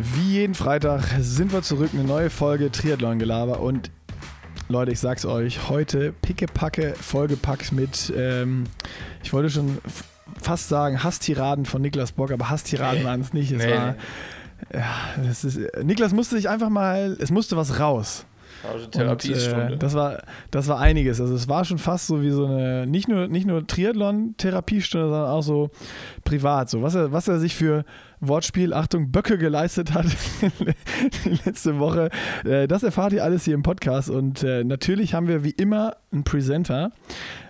Wie jeden Freitag sind wir zurück, eine neue Folge Triathlon-Gelaber und Leute, ich sag's euch, heute pickepacke vollgepackt mit, ähm, ich wollte schon fast sagen Hasstiraden von Niklas Bock, aber Hasstiraden nee. waren es nicht. Es nee. war, ja, das ist, Niklas musste sich einfach mal, es musste was raus. Also Therapiestunde. Und, äh, das, war, das war einiges. Also es war schon fast so wie so eine, nicht nur, nicht nur Triathlon-Therapiestunde, sondern auch so privat. So, was er, was er sich für Wortspiel, Achtung, Böcke geleistet hat letzte Woche. Äh, das erfahrt ihr alles hier im Podcast. Und äh, natürlich haben wir wie immer einen Presenter.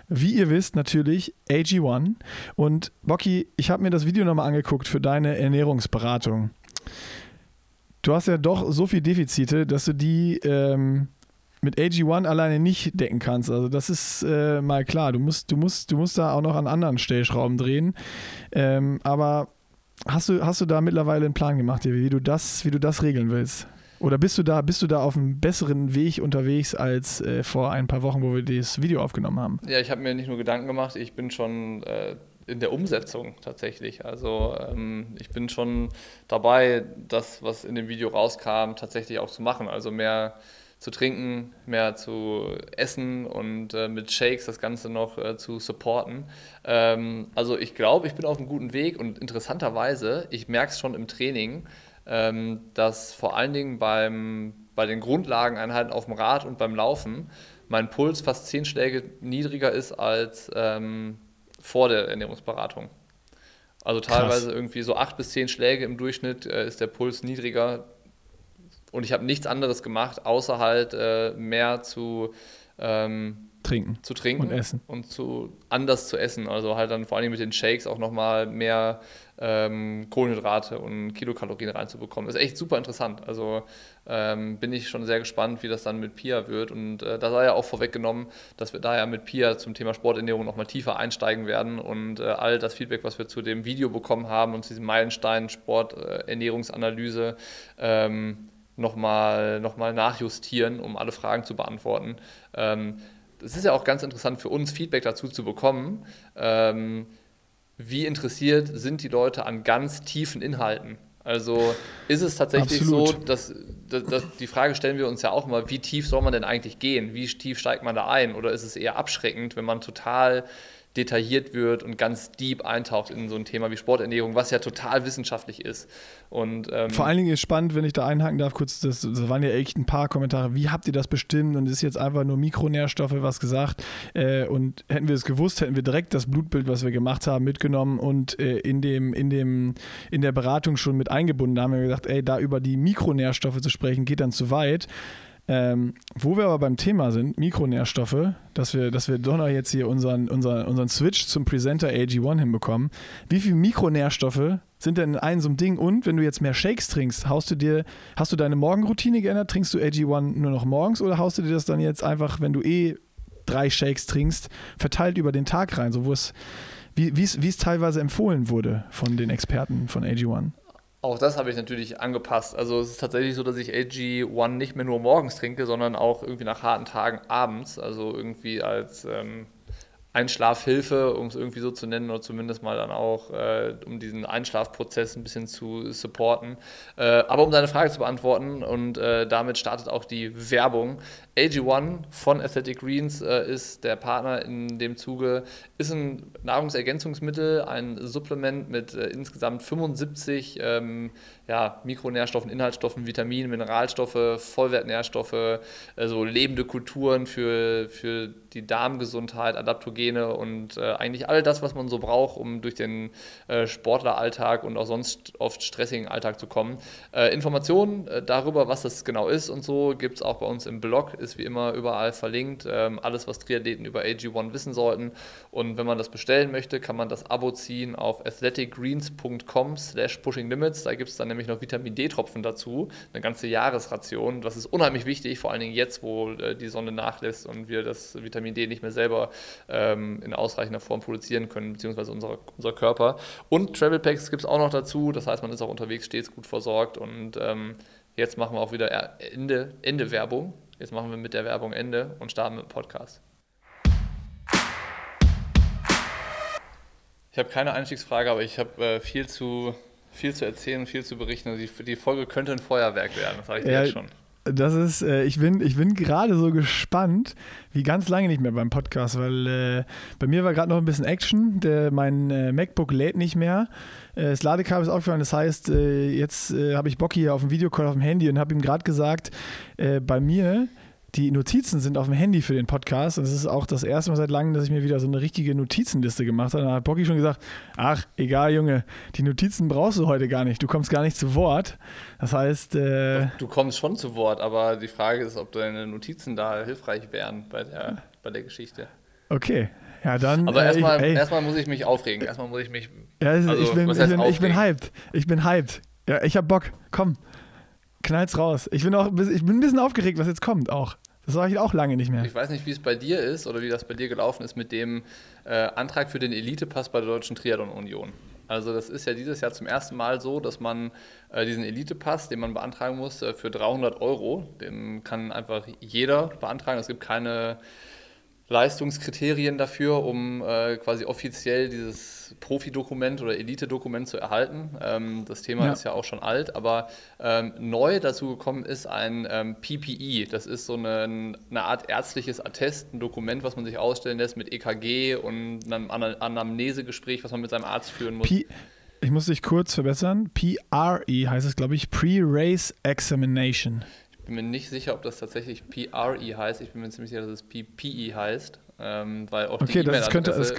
Wie ihr wisst, natürlich AG1. Und Bocky, ich habe mir das Video nochmal angeguckt für deine Ernährungsberatung du hast ja doch so viele Defizite, dass du die ähm, mit AG1 alleine nicht decken kannst. Also das ist äh, mal klar. Du musst, du, musst, du musst da auch noch an anderen Stellschrauben drehen. Ähm, aber hast du, hast du da mittlerweile einen Plan gemacht, wie du das, wie du das regeln willst? Oder bist du da, bist du da auf einem besseren Weg unterwegs als äh, vor ein paar Wochen, wo wir das Video aufgenommen haben? Ja, ich habe mir nicht nur Gedanken gemacht, ich bin schon äh, in der Umsetzung tatsächlich. Also ähm, ich bin schon dabei, das, was in dem Video rauskam, tatsächlich auch zu machen. Also mehr zu trinken, mehr zu essen und äh, mit Shakes das Ganze noch äh, zu supporten. Ähm, also ich glaube, ich bin auf einem guten Weg und interessanterweise, ich merke es schon im Training, ähm, dass vor allen Dingen beim, bei den Grundlageneinheiten auf dem Rad und beim Laufen mein Puls fast zehn Schläge niedriger ist als ähm, vor der Ernährungsberatung. Also teilweise Krass. irgendwie so acht bis zehn Schläge im Durchschnitt äh, ist der Puls niedriger. Und ich habe nichts anderes gemacht, außer halt äh, mehr zu ähm, trinken. Zu trinken und essen. Und zu anders zu essen. Also halt dann vor allem mit den Shakes auch nochmal mehr ähm, Kohlenhydrate und Kilokalorien reinzubekommen. Das ist echt super interessant. Also ähm, bin ich schon sehr gespannt, wie das dann mit Pia wird. Und äh, da sei ja auch vorweggenommen, dass wir daher mit Pia zum Thema Sporternährung nochmal tiefer einsteigen werden und äh, all das Feedback, was wir zu dem Video bekommen haben und zu diesem Meilenstein Sporternährungsanalyse äh, ähm, nochmal noch mal nachjustieren, um alle Fragen zu beantworten. Ähm, es ist ja auch ganz interessant für uns, Feedback dazu zu bekommen. Ähm, wie interessiert sind die Leute an ganz tiefen Inhalten? Also ist es tatsächlich Absolut. so, dass, dass, dass, die Frage stellen wir uns ja auch immer, wie tief soll man denn eigentlich gehen? Wie tief steigt man da ein? Oder ist es eher abschreckend, wenn man total detailliert wird und ganz deep eintaucht in so ein Thema wie Sporternährung, was ja total wissenschaftlich ist. Und, ähm Vor allen Dingen ist spannend, wenn ich da einhaken darf, kurz, das, das, waren ja echt ein paar Kommentare, wie habt ihr das bestimmt und ist jetzt einfach nur Mikronährstoffe, was gesagt äh, und hätten wir es gewusst, hätten wir direkt das Blutbild, was wir gemacht haben, mitgenommen und äh, in, dem, in, dem, in der Beratung schon mit eingebunden. Da haben wir gesagt, ey, da über die Mikronährstoffe zu sprechen, geht dann zu weit. Ähm, wo wir aber beim Thema sind, Mikronährstoffe, dass wir, dass wir doch noch jetzt hier unseren, unseren, unseren Switch zum Presenter AG1 hinbekommen. Wie viele Mikronährstoffe sind denn in einem so einem Ding? Und wenn du jetzt mehr Shakes trinkst, haust du dir, hast du deine Morgenroutine geändert? Trinkst du AG1 nur noch morgens oder haust du dir das dann jetzt einfach, wenn du eh drei Shakes trinkst, verteilt über den Tag rein? So wo es, wie es teilweise empfohlen wurde von den Experten von AG1? Auch das habe ich natürlich angepasst. Also es ist tatsächlich so, dass ich AG1 nicht mehr nur morgens trinke, sondern auch irgendwie nach harten Tagen abends. Also irgendwie als ähm, Einschlafhilfe, um es irgendwie so zu nennen, oder zumindest mal dann auch, äh, um diesen Einschlafprozess ein bisschen zu supporten. Äh, aber um deine Frage zu beantworten, und äh, damit startet auch die Werbung. AG1 von Athletic Greens äh, ist der Partner in dem Zuge, ist ein Nahrungsergänzungsmittel, ein Supplement mit äh, insgesamt 75 ähm, ja, Mikronährstoffen, Inhaltsstoffen, Vitaminen, Mineralstoffe, Vollwertnährstoffe, also lebende Kulturen für, für die Darmgesundheit, Adaptogene und äh, eigentlich all das, was man so braucht, um durch den äh, Sportleralltag und auch sonst oft stressigen Alltag zu kommen. Äh, Informationen äh, darüber, was das genau ist und so, gibt es auch bei uns im Blog, ist wie immer überall verlinkt. Ähm, alles, was Triathleten über AG1 wissen sollten. Und wenn man das bestellen möchte, kann man das Abo ziehen auf athleticgreens.com slash pushinglimits. Da gibt es dann nämlich noch Vitamin D-Tropfen dazu, eine ganze Jahresration. Das ist unheimlich wichtig, vor allen Dingen jetzt, wo äh, die Sonne nachlässt und wir das Vitamin D nicht mehr selber ähm, in ausreichender Form produzieren können, beziehungsweise unser, unser Körper. Und Travel Packs gibt es auch noch dazu. Das heißt, man ist auch unterwegs stets gut versorgt und ähm, Jetzt machen wir auch wieder Ende, Ende Werbung. Jetzt machen wir mit der Werbung Ende und starten mit dem Podcast. Ich habe keine Einstiegsfrage, aber ich habe äh, viel zu Viel zu erzählen viel zu berichten. Also die, die Folge könnte ein Feuerwerk werden, das sage ich dir Ja, jetzt schon. Das ist, äh, ich bin, ich bin gerade so gespannt, wie ganz lange nicht mehr beim Podcast, weil äh, bei mir war gerade noch ein bisschen Action. Der, mein äh, MacBook lädt nicht mehr. Äh, das Ladekabel ist aufgefallen. Das heißt, äh, jetzt äh, habe ich Bock hier auf dem Videocall auf dem Handy und habe ihm gerade gesagt, bei mir die Notizen sind auf dem Handy für den Podcast. Und es ist auch das erste Mal seit langem, dass ich mir wieder so eine richtige Notizenliste gemacht habe. Da hat Bocky schon gesagt: Ach, egal, Junge, die Notizen brauchst du heute gar nicht. Du kommst gar nicht zu Wort. Das heißt, äh, Du kommst schon zu Wort, aber die Frage ist, ob deine Notizen da hilfreich wären bei der, bei der Geschichte. okay. Ja, dann. Aber äh, erstmal, ey, erstmal muss ich mich aufregen. Erstmal muss ich mich. ja, also, ich, bin, ich, bin, ich bin hyped. Ich bin hyped. Ja, ich hab Bock. Komm, knall's raus. Ich bin auch ich bin ein bisschen aufgeregt, was jetzt kommt auch. Das war ich auch lange nicht mehr. Ich weiß nicht, wie es bei dir ist oder wie das bei dir gelaufen ist mit dem äh, Antrag für den Elitepass bei der Deutschen Triathlon Union. Also das ist ja dieses Jahr zum ersten Mal so, dass man äh, diesen Elitepass, den man beantragen muss, äh, für 300 Euro, den kann einfach jeder beantragen. Es gibt keine Leistungskriterien dafür, um äh, quasi offiziell dieses Profi-Dokument oder Elite-Dokument zu erhalten. Ähm, das Thema Ja. ist ja auch schon alt, aber ähm, neu dazu gekommen ist ein ähm, PPE. Das ist so eine, eine Art ärztliches Attest, ein Dokument, was man sich ausstellen lässt mit EKG und einem Ana- Anamnesegespräch, was man mit seinem Arzt führen muss. P ich muss dich kurz verbessern. PRE heißt es, glaube ich, Pre-Race Examination. Ich bin mir nicht sicher, ob das tatsächlich PRE heißt. Ich bin mir ziemlich sicher, dass es PPE heißt, ähm, weil auch Okay, die E-Mail-Adresse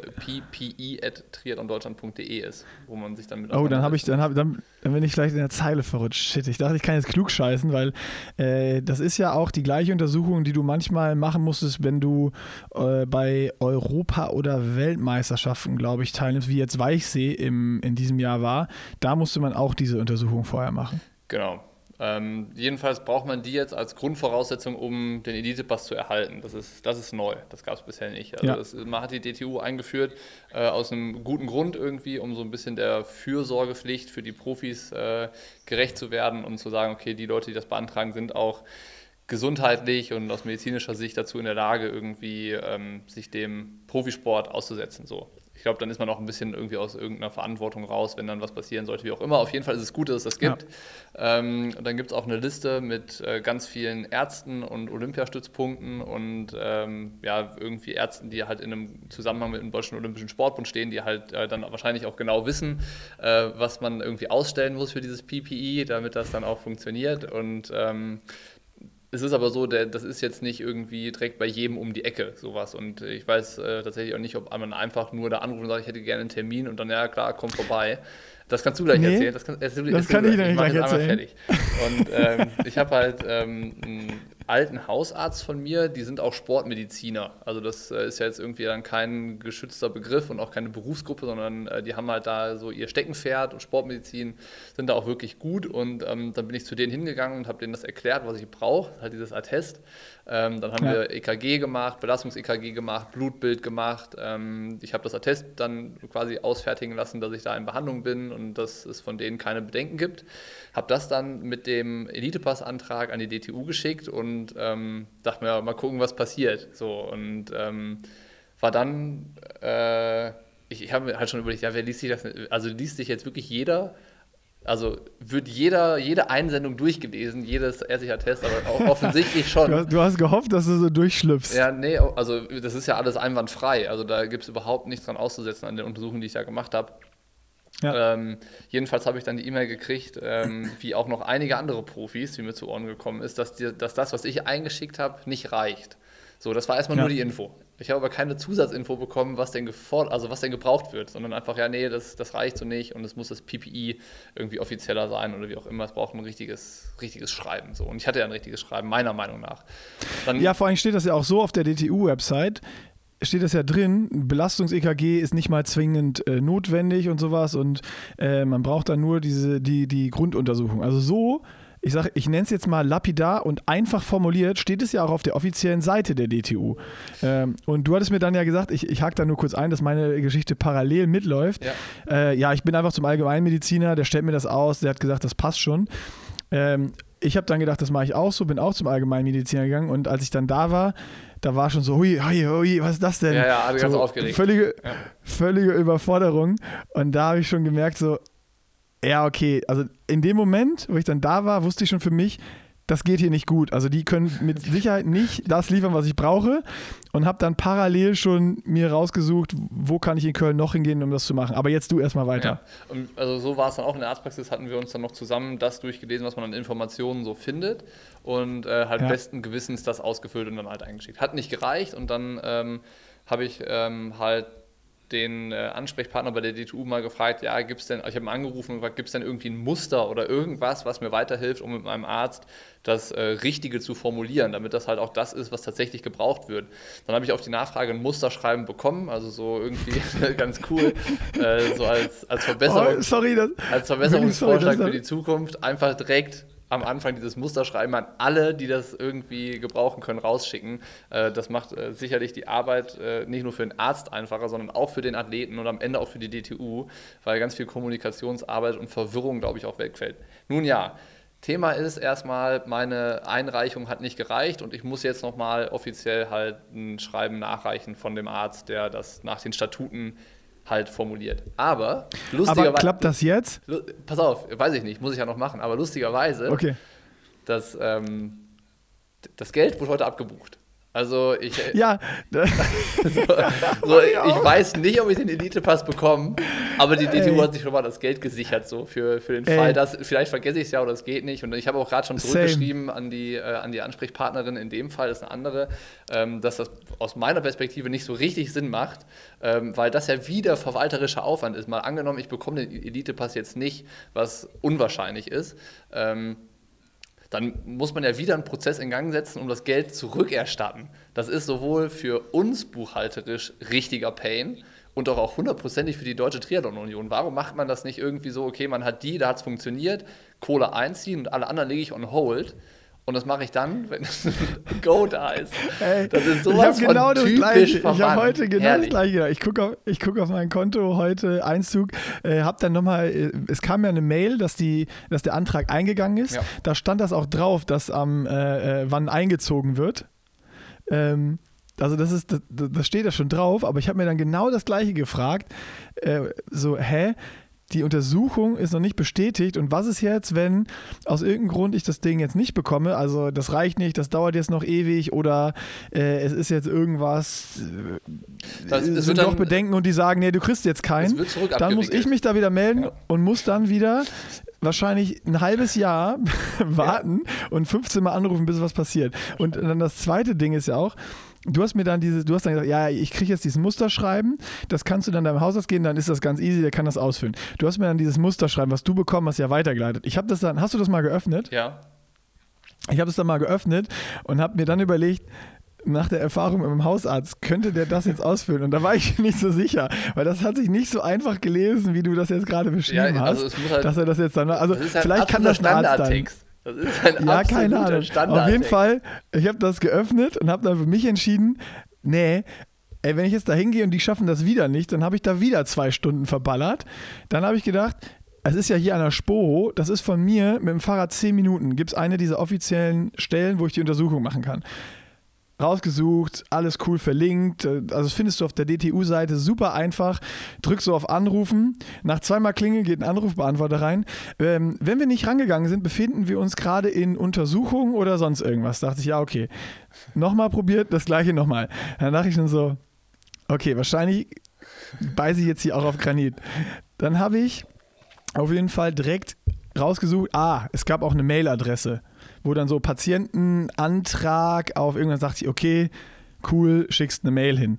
ppe.triathlondeutschland.de ist, wo man sich dann mit Oh, dann habe ich, dann, hab, dann, dann bin ich vielleicht in der Zeile verrutscht. Shit, ich dachte, ich kann jetzt klug scheißen, weil äh, das ist ja auch die gleiche Untersuchung, die du manchmal machen musstest, wenn du äh, bei Europa- oder Weltmeisterschaften, glaube ich, teilnimmst, wie jetzt Weichsee im, in diesem Jahr war. Da musste man auch diese Untersuchung vorher machen. Genau. Ähm, jedenfalls braucht man die jetzt als Grundvoraussetzung, um den Elitepass zu erhalten. Das ist, das ist neu. Das gab es bisher nicht. Also Ja. das, man hat die DTU eingeführt äh, aus einem guten Grund irgendwie, um so ein bisschen der Fürsorgepflicht für die Profis äh, gerecht zu werden und zu sagen, okay, die Leute, die das beantragen, sind auch gesundheitlich und aus medizinischer Sicht dazu in der Lage, irgendwie ähm, sich dem Profisport auszusetzen. So. Ich glaube, dann ist man auch ein bisschen irgendwie aus irgendeiner Verantwortung raus, wenn dann was passieren sollte, wie auch immer. Auf jeden Fall ist es gut, dass es das gibt. Ähm, und dann gibt es auch eine Liste mit äh, ganz vielen Ärzten und Olympiastützpunkten und ähm, ja, irgendwie Ärzten, die halt in einem Zusammenhang mit dem Deutschen Olympischen Sportbund stehen, die halt äh, dann wahrscheinlich auch genau wissen, äh, was man irgendwie ausstellen muss für dieses PPE, damit das dann auch funktioniert. Und ähm, es ist aber so, der, das ist jetzt nicht irgendwie direkt bei jedem um die Ecke, sowas. Und ich weiß äh, tatsächlich auch nicht, ob man einfach nur da anruft und sagt, ich hätte gerne einen Termin und dann, ja klar, komm vorbei. Das kannst du gleich Nee, erzählen. Das, kann, erzähl, das erzähl kann du ich gleich. erzählen. fertig. Und ähm, ich habe halt ähm, einen alten Hausarzt von mir, die sind auch Sportmediziner. Also das äh, ist ja jetzt irgendwie dann kein geschützter Begriff und auch keine Berufsgruppe, sondern äh, die haben halt da so ihr Steckenpferd und Sportmedizin sind da auch wirklich gut. Und ähm, dann bin ich zu denen hingegangen und habe denen das erklärt, was ich brauche, halt dieses Attest. Ähm, dann haben Ja. wir EKG gemacht, Belastungs-EKG gemacht, Blutbild gemacht. Ähm, ich habe das Attest dann quasi ausfertigen lassen, dass ich da in Behandlung bin und dass es von denen keine Bedenken gibt. Habe das dann mit dem Elitepass-Antrag an die DTU geschickt und ähm, dachte mir, mal gucken, was passiert. So und ähm, war dann, äh, ich, ich habe mir halt schon überlegt, ja, wer liest sich das? Also liest sich jetzt wirklich jeder? Also wird jeder, jede Einsendung durchgelesen, jedes ärztliche Attest, aber auch offensichtlich schon. Du hast, du hast gehofft, dass du so durchschlüpfst. Ja, nee, also das ist ja alles einwandfrei. Also da gibt es überhaupt nichts dran auszusetzen an den Untersuchungen, die ich da gemacht habe. Ja. Ähm, jedenfalls habe ich dann die E-Mail gekriegt, ähm, wie auch noch einige andere Profis, die mir zu Ohren gekommen ist, dass, die, dass das, was ich eingeschickt habe, nicht reicht. So, das war erstmal Ja. nur die Info. Ich habe aber keine Zusatzinfo bekommen, was denn gefordert, also was denn gebraucht wird, sondern einfach, ja, nee, das, das reicht so nicht und es muss das PPI irgendwie offizieller sein oder wie auch immer. Es braucht ein richtiges, richtiges Schreiben. So. Und ich hatte ja ein richtiges Schreiben, meiner Meinung nach. Dann, Ja, vor allem steht das ja auch so auf der DTU-Website. Steht das ja drin, Belastungs-EKG ist nicht mal zwingend äh, notwendig und sowas und äh, man braucht dann nur diese, die, die Grunduntersuchung. Also so, ich sage, ich nenne es jetzt mal lapidar und einfach formuliert, steht es ja auch auf der offiziellen Seite der DTU. Ähm, und du hattest mir dann ja gesagt, ich, ich hake da nur kurz ein, dass meine Geschichte parallel mitläuft. Ja. Äh, ja, ich bin einfach zum Allgemeinmediziner, der stellt mir das aus, der hat gesagt, das passt schon. Ähm, ich habe dann gedacht, das mache ich auch so, bin auch zum Allgemeinmediziner gegangen und als ich dann da war, da war schon so, hui, hui, hui, was ist das denn? Ja, ja, ganz so aufgeregt. Völlige, Ja. völlige Überforderung. Und da habe ich schon gemerkt, so, ja, okay, also in dem Moment, wo ich dann da war, wusste ich schon für mich, das geht hier nicht gut. Also die können mit Sicherheit nicht das liefern, was ich brauche und habe dann parallel schon mir rausgesucht, wo kann ich in Köln noch hingehen, um das zu machen. Aber jetzt du erstmal weiter. Ja. Also so war es dann auch in der Arztpraxis, hatten wir uns dann noch zusammen das durchgelesen, was man an Informationen so findet und äh, halt ja. besten Gewissens das ausgefüllt und dann halt eingeschickt. Hat nicht gereicht und dann ähm, habe ich ähm, halt den äh, Ansprechpartner bei der DTU mal gefragt, ja, gibt es denn, ich habe ihn angerufen und gefragt, gibt es denn irgendwie ein Muster oder irgendwas, was mir weiterhilft, um mit meinem Arzt das äh, Richtige zu formulieren, damit das halt auch das ist, was tatsächlich gebraucht wird. Dann habe ich auf die Nachfrage ein Musterschreiben bekommen, also so irgendwie ganz cool, äh, so als, als, Verbesserung, oh, sorry, das, als Verbesserungsvorschlag sorry, für die Zukunft, einfach direkt am Anfang dieses Musterschreiben an alle, die das irgendwie gebrauchen können, rausschicken. Äh, das macht äh, sicherlich die Arbeit äh, nicht nur für den Arzt einfacher, sondern auch für den Athleten und am Ende auch für die DTU, weil ganz viel Kommunikationsarbeit und Verwirrung, glaube ich, auch wegfällt. Nun ja, Thema ist erstmal, meine Einreichung hat nicht gereicht und ich muss jetzt nochmal offiziell halt ein Schreiben nachreichen von dem Arzt, der das nach den Statuten halt formuliert. Aber lustigerweise. Aber klappt das jetzt? Pass auf, weiß ich nicht, muss ich ja noch machen, aber lustigerweise, okay. dass ähm, das Geld wurde heute abgebucht. Also ich, äh, ja. so, so, ich weiß nicht, ob ich den Elite-Pass bekomme, aber die DTU Ey. hat sich schon mal das Geld gesichert, so für, für den Ey. Fall, dass vielleicht vergesse ich es ja oder es geht nicht. Und ich habe auch gerade schon zurückgeschrieben an die, äh, an die Ansprechpartnerin, in dem Fall ist eine andere, ähm, dass das aus meiner Perspektive nicht so richtig Sinn macht, ähm, weil das ja wieder verwalterischer Aufwand ist. Mal angenommen, ich bekomme den Elite-Pass jetzt nicht, was unwahrscheinlich ist. Ähm, dann muss man ja wieder einen Prozess in Gang setzen, um das Geld zurückerstatten. Das ist sowohl für uns buchhalterisch richtiger Pain und auch, auch hundertprozentig für die Deutsche Triathlon-Union. Warum macht man das nicht irgendwie so, okay, man hat die, da hat es funktioniert, Kohle einziehen und alle anderen lege ich on hold und das mache ich dann, wenn Go da ist. Ey, das ist sowas ich genau das Gleiche. Ich habe heute genau Herrlich. das Gleiche gedacht. Ich gucke auf, guck auf mein Konto heute, Einzug, äh, habe dann nochmal, äh, es kam ja eine Mail, dass, die, dass der Antrag eingegangen ist. Ja. Da stand das auch drauf, dass am, äh, äh wann eingezogen wird. Ähm, also das ist, das, das steht da schon drauf, aber ich habe mir dann genau das Gleiche gefragt. Äh, so, hä? Die Untersuchung ist noch nicht bestätigt. Und was ist jetzt, wenn aus irgendeinem Grund ich das Ding jetzt nicht bekomme? Also das reicht nicht, das dauert jetzt noch ewig oder äh, es ist jetzt irgendwas, äh, das, es sind doch Bedenken und die sagen, nee, du kriegst jetzt keinen. Dann muss ich mich da wieder melden ja. und muss dann wieder wahrscheinlich ein halbes Jahr warten ja. und 15 Mal anrufen, bis was passiert. Und dann das zweite Ding ist ja auch, du hast mir dann diese, du hast dann gesagt, ja, ich kriege jetzt dieses Musterschreiben, das kannst du dann deinem Hausarzt gehen, dann ist das ganz easy, der kann das ausfüllen. Du hast mir dann dieses Musterschreiben, was du bekommen hast, ja weitergeleitet. Ich habe das dann, hast du das mal geöffnet? Ja. Ich habe das dann mal geöffnet und habe mir dann überlegt, nach der Erfahrung mit dem Hausarzt, könnte der das jetzt ausfüllen? Und da war ich nicht so sicher, weil das hat sich nicht so einfach gelesen, wie du das jetzt gerade beschrieben ja, also hast, halt, dass er das jetzt dann, also halt vielleicht kann das ein Arzt dann. Das ist ein ja, keine Ahnung. Standard. Auf jeden Fall, ich habe das geöffnet und habe dann für mich entschieden, nee, ey, wenn ich jetzt da hingehe und die schaffen das wieder nicht, dann habe ich da wieder zwei Stunden verballert. Dann habe ich gedacht, es ist ja hier an der Spoho, das ist von mir mit dem Fahrrad zehn Minuten, gibt es eine dieser offiziellen Stellen, wo ich die Untersuchung machen kann rausgesucht, alles cool verlinkt. Also das findest du auf der DTU-Seite super einfach. Drückst so auf Anrufen. Nach zweimal Klingel geht ein Anrufbeantworter rein. Ähm, wenn wir nicht rangegangen sind, befinden wir uns gerade in Untersuchung oder sonst irgendwas. Da dachte ich, ja, okay. Nochmal probiert, das gleiche nochmal. Dann dachte ich schon so, okay, wahrscheinlich beiße ich jetzt hier auch auf Granit. Dann habe ich auf jeden Fall direkt rausgesucht, ah, es gab auch eine Mailadresse wo dann so Patientenantrag auf irgendwann sagt sie, okay, cool, schickst eine Mail hin.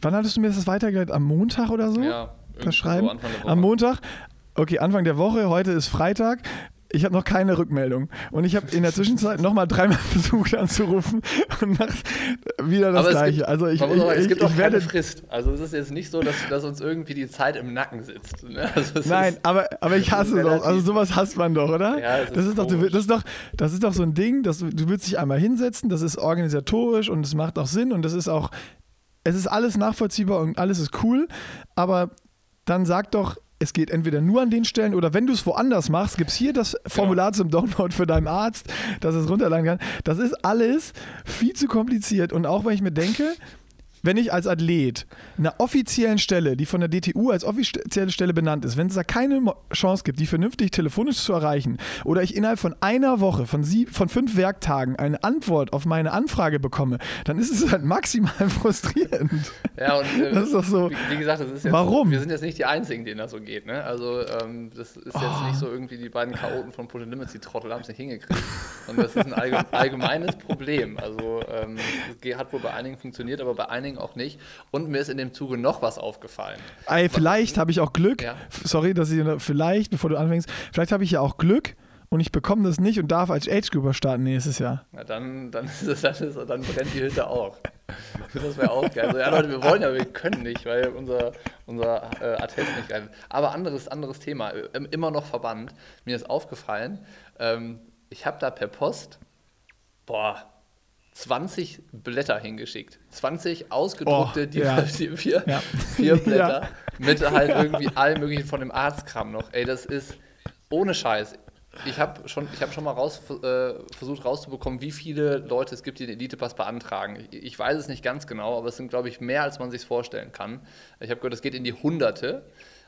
Wann hattest du mir das weitergeleitet? Am Montag oder so? Ja, das Schreiben? So Am Montag? Okay, Anfang der Woche, heute ist Freitag. Ich habe noch keine Rückmeldung. Und ich habe in der Zwischenzeit nochmal dreimal versucht anzurufen und nach, wieder das Gleiche. Gibt, also ich, ich, sagen, es gibt auch keine Frist. Also es ist jetzt nicht so, dass, dass uns irgendwie die Zeit im Nacken sitzt. Ne? Also Nein, ist, aber, aber ich hasse es auch. Also sowas hasst man doch, oder? Ja, das, das ist, doch, das, ist doch, das ist doch so ein Ding, dass du, du willst dich einmal hinsetzen, das ist organisatorisch und es macht auch Sinn und das ist auch, es ist alles nachvollziehbar und alles ist cool, aber dann sag doch, es geht entweder nur an den Stellen oder wenn du es woanders machst, gibt es hier das genau. Formular genau. zum Download für deinen Arzt, dass es runterladen kann. Das ist alles viel zu kompliziert und auch wenn ich mir denke, wenn ich als Athlet einer offiziellen Stelle, die von der DTU als offizielle Stelle benannt ist, wenn es da keine Chance gibt, die vernünftig telefonisch zu erreichen, oder ich innerhalb von einer Woche, von, sie, von fünf Werktagen eine Antwort auf meine Anfrage bekomme, dann ist es halt maximal frustrierend. Ja, und äh, das ist doch so. Wie, wie, gesagt, das ist jetzt, Warum? Wir sind jetzt nicht die Einzigen, denen das so geht. Ne? Also ähm, das ist jetzt Oh. nicht so irgendwie die beiden Chaoten von Push Limits, die Trottel haben es nicht hingekriegt. Und das ist ein allge- allgemeines Problem. Also ähm, hat wohl bei einigen funktioniert, aber bei einigen auch nicht. Und mir ist in dem Zuge noch was aufgefallen. Ey, vielleicht habe ich auch Glück. Ja. Sorry, dass ich vielleicht, bevor du anfängst, vielleicht habe ich ja auch Glück und ich bekomme das nicht und darf als Age Grouper starten nächstes Jahr. Na, dann, dann, ist es, dann, ist, dann brennt die Hütte auch. Das wäre auch geil. Also, ja, Leute, wir wollen ja, wir können nicht, weil unser, unser äh, Attest nicht greift. Aber anderes, anderes Thema, immer noch Verband. Mir ist aufgefallen, ähm, ich habe da per Post, boah, 20 Blätter hingeschickt. 20 ausgedruckte, Oh, die, ja. die vier, Ja. vier Blätter Ja. mit halt irgendwie allem möglichen von dem Arztkram noch. Ey, das ist ohne Scheiß. Ich habe schon, ich hab schon mal raus, äh, versucht rauszubekommen, wie viele Leute es gibt, die den Elitepass beantragen. Ich, ich weiß es nicht ganz genau, aber es sind, glaube ich, mehr, als man sich vorstellen kann. Ich habe gehört, es geht in die Hunderte.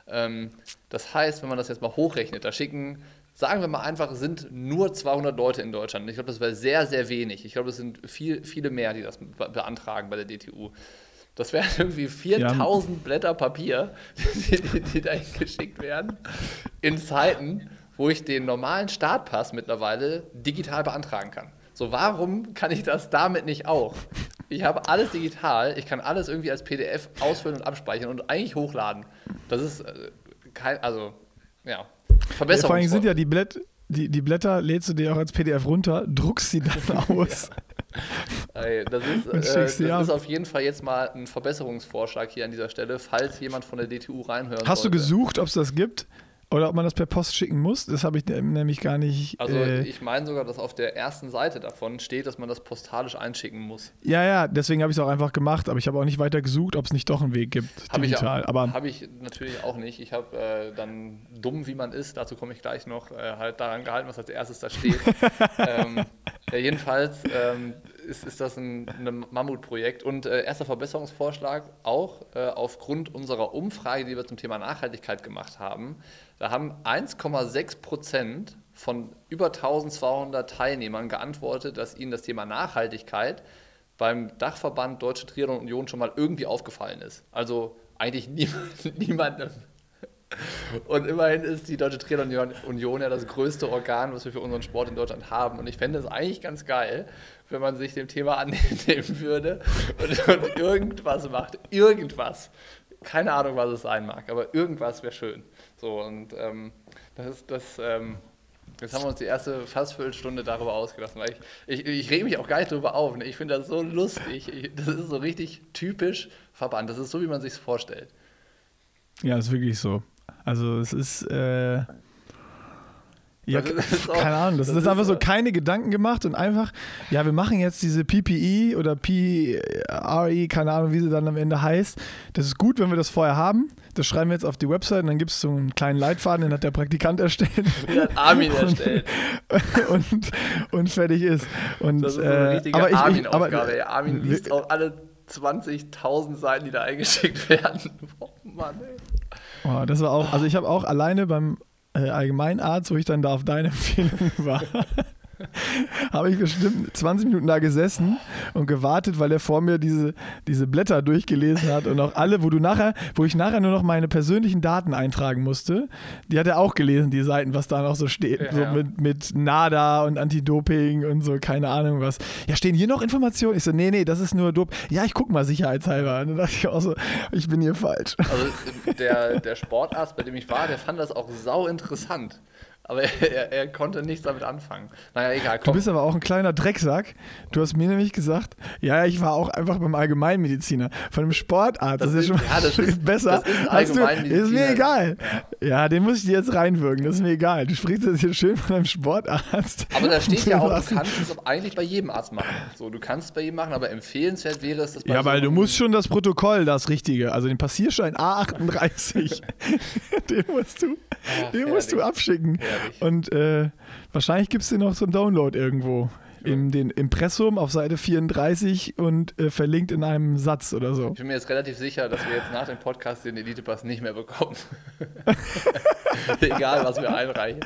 Ähm, das heißt, wenn man das jetzt mal hochrechnet, da schicken, sagen wir mal einfach, es sind nur 200 Leute in Deutschland. Ich glaube, das wäre sehr, sehr wenig. Ich glaube, es sind viel, viele mehr, die das be beantragen bei der DTU. Das wären irgendwie 4000 Blätter Papier, die, die, die da geschickt werden, in Zeiten, wo ich den normalen Startpass mittlerweile digital beantragen kann. So, warum kann ich das damit nicht auch? Ich habe alles digital, ich kann alles irgendwie als PDF ausfüllen und abspeichern und eigentlich hochladen. Das ist äh, kein, also, ja. Ja, vor allem Verbesserung. sind ja die, Blätt, die, die Blätter, lädst du dir auch als PDF runter, druckst sie dann aus. Das ist, äh, das ist auf jeden Fall jetzt mal ein Verbesserungsvorschlag hier an dieser Stelle, falls jemand von der DTU reinhören Hast du sollte. gesucht, ob es das gibt? Oder ob man das per Post schicken muss? Das habe ich nämlich gar nicht. Also äh, ich meine sogar, dass auf der ersten Seite davon steht, dass man das postalisch einschicken muss. ja, ja, deswegen habe ich es auch einfach gemacht, aber ich habe auch nicht weiter gesucht, ob es nicht doch einen Weg gibt, Habe ich, digital. auch- aber hab ich natürlich auch nicht. Ich habe äh, dann, dumm wie man ist, dazu komme ich gleich noch, äh, halt daran gehalten, was als erstes da steht. ähm, ja, jedenfalls ähm, ist, ist das ein, ein Mammutprojekt. Und äh, erster Verbesserungsvorschlag auch äh, aufgrund unserer Umfrage, die wir zum Thema Nachhaltigkeit gemacht haben. Da haben 1,6 Prozent von über 1200 Teilnehmern geantwortet, dass ihnen das Thema Nachhaltigkeit beim Dachverband Deutsche Triathlon Union schon mal irgendwie aufgefallen ist. Also eigentlich niemand, niemandem. Und immerhin ist die Deutsche Triathlon Union ja das größte Organ, was wir für unseren Sport in Deutschland haben. Und ich fände es eigentlich ganz geil, wenn man sich dem Thema annehmen würde und, und irgendwas macht. Irgendwas. Keine Ahnung, was es sein mag, aber irgendwas wäre schön. So, und ähm, das ist das. Ähm, Jetzt haben wir uns die erste fast Viertelstunde darüber ausgelassen. Weil ich, ich, ich rege mich auch gar nicht darüber auf. Ne? Ich finde das so lustig. Ich, das ist so richtig typisch Verband. Das ist so, wie man sich vorstellt. ja, ist wirklich so. Also es ist. Äh, ja, auch- keine Ahnung, das, das ist ist einfach so keine Gedanken gemacht und einfach, ja, wir machen jetzt diese PPE oder PRE, keine Ahnung, wie sie dann am Ende heißt. Das ist gut, wenn wir das vorher haben. Das schreiben wir jetzt auf die Website und dann gibt es so einen kleinen Leitfaden, den hat der Praktikant erstellt. Den hat Armin Und- erstellt. und, und fertig ist. Und, Das ist so eine äh, richtige ich, ich, Armin-Aufgabe. Armin liest auch alle 20.000 Seiten, die da eingeschickt werden. Oh Mann, ey. Oh, das war auch, also ich habe auch alleine beim Allgemeinarzt, wo ich dann da auf deine Empfehlung war, habe ich bestimmt 20 Minuten da gesessen und gewartet, weil er vor mir diese, diese Blätter durchgelesen hat und auch alle, wo du nachher, wo ich nachher nur noch meine persönlichen Daten eintragen musste, die hat er auch gelesen, die Seiten, was da noch so steht. Ja, so ja. mit, mit NADA und Anti-Doping und so, keine Ahnung was. Ja, stehen hier noch Informationen? Ich so, nee, nee, das ist nur Dop. Ja, ich guck mal sicherheitshalber. Und dann dachte ich auch so, ich bin hier falsch. Also der, der Sportarzt, bei dem ich war, der fand das auch sau interessant. Aber er, er konnte nichts damit anfangen. Naja, egal, Du komm. bist aber auch ein kleiner Drecksack. Du hast mir nämlich gesagt, ja, ich war auch einfach beim Allgemeinmediziner. Von einem Sportarzt. Das, Das ist ja schon ja, das ist- besser. das ist du, ist mir egal. Ja. den muss ich dir jetzt reinwirken. Das ist mir egal. Du sprichst jetzt hier schön von einem Sportarzt. Aber da steht ja auch, du kannst es eigentlich bei jedem Arzt machen. So, du kannst es bei jedem machen, aber empfehlenswert wäre es, das bei Ja, so weil du einem- musst schon das Protokoll, das Richtige, also den Passierschein A38, den musst du, Ach, den musst du abschicken. Herrlich. Und äh, wahrscheinlich gibt es den noch zum Download irgendwo. in den Impressum auf Seite 34 und äh, verlinkt in einem Satz oder so. Ich bin mir jetzt relativ sicher, dass wir jetzt nach dem Podcast den Elite-Pass nicht mehr bekommen. Egal, was wir einreichen.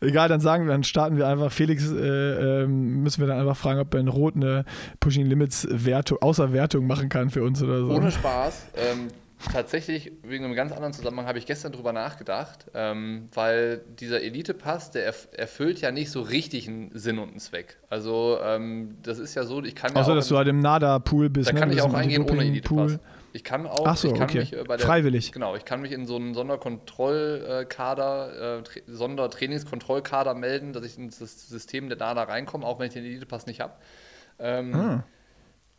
Egal, dann sagen wir, dann starten wir einfach. Felix äh, ähm, müssen wir dann einfach fragen, ob er in Rot eine Pushing Limits Wertung, außer Wertung machen kann für uns oder so. Ohne Spaß. Ähm, tatsächlich, wegen einem ganz anderen Zusammenhang, habe ich gestern drüber nachgedacht, ähm, weil dieser Elite-Pass, der erf erfüllt ja nicht so richtig einen Sinn und einen Zweck. Also, ähm, das ist ja so, ich kann ja Außer, dass du halt im NADA-Pool bist. Da ne? kann ich auch ein eingehen ohne. Elite-Pass. Ich kann auch, Ach so, ich kann okay. mich äh, der, Freiwillig. Genau, ich kann mich in so einen Sonderkontrollkader, äh, Tra- Sondertrainingskontrollkader melden, dass ich ins das System der NADA reinkomme, auch wenn ich den Elite-Pass nicht habe. Ähm, Ah.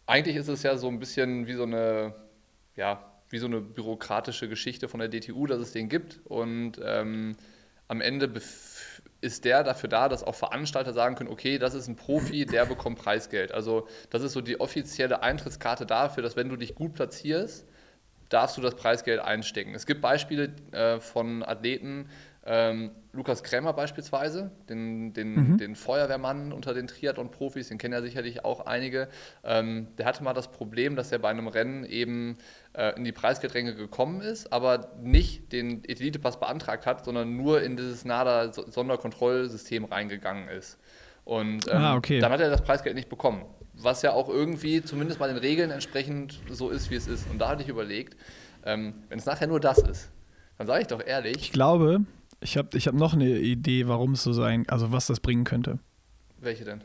Eigentlich ist es ja so ein bisschen wie so eine, ja, wie so eine bürokratische Geschichte von der DTU, dass es den gibt. Und ähm, am Ende ist der dafür da, dass auch Veranstalter sagen können, okay, das ist ein Profi, der bekommt Preisgeld. Also das ist so die offizielle Eintrittskarte dafür, dass wenn du dich gut platzierst, darfst du das Preisgeld einstecken. Es gibt Beispiele äh, von Athleten, ähm, Lukas Krämer beispielsweise, den, den, den Feuerwehrmann unter den Triathlon-Profis, den kennen ja sicherlich auch einige. Ähm, der hatte mal das Problem, dass er bei einem Rennen eben äh, in die Preisgeldränge gekommen ist, aber nicht den Elite-Pass beantragt hat, sondern nur in dieses NADA-Sonderkontrollsystem reingegangen ist. Und ähm, Ah, okay. dann hat er das Preisgeld nicht bekommen. Was ja auch irgendwie zumindest mal den Regeln entsprechend so ist, wie es ist. Und da hatte ich überlegt, ähm, wenn es nachher nur das ist, dann sage ich doch Ich ehrlich, glaube, ich habe ich hab noch eine Idee, warum es so sein, also was das bringen könnte. welche denn?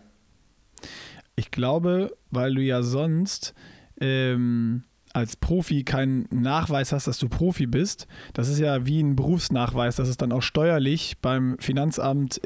Ich glaube, weil du ja sonst ähm, als Profi keinen Nachweis hast, dass du Profi bist. Das ist ja wie ein Berufsnachweis, dass es dann auch steuerlich beim Finanzamt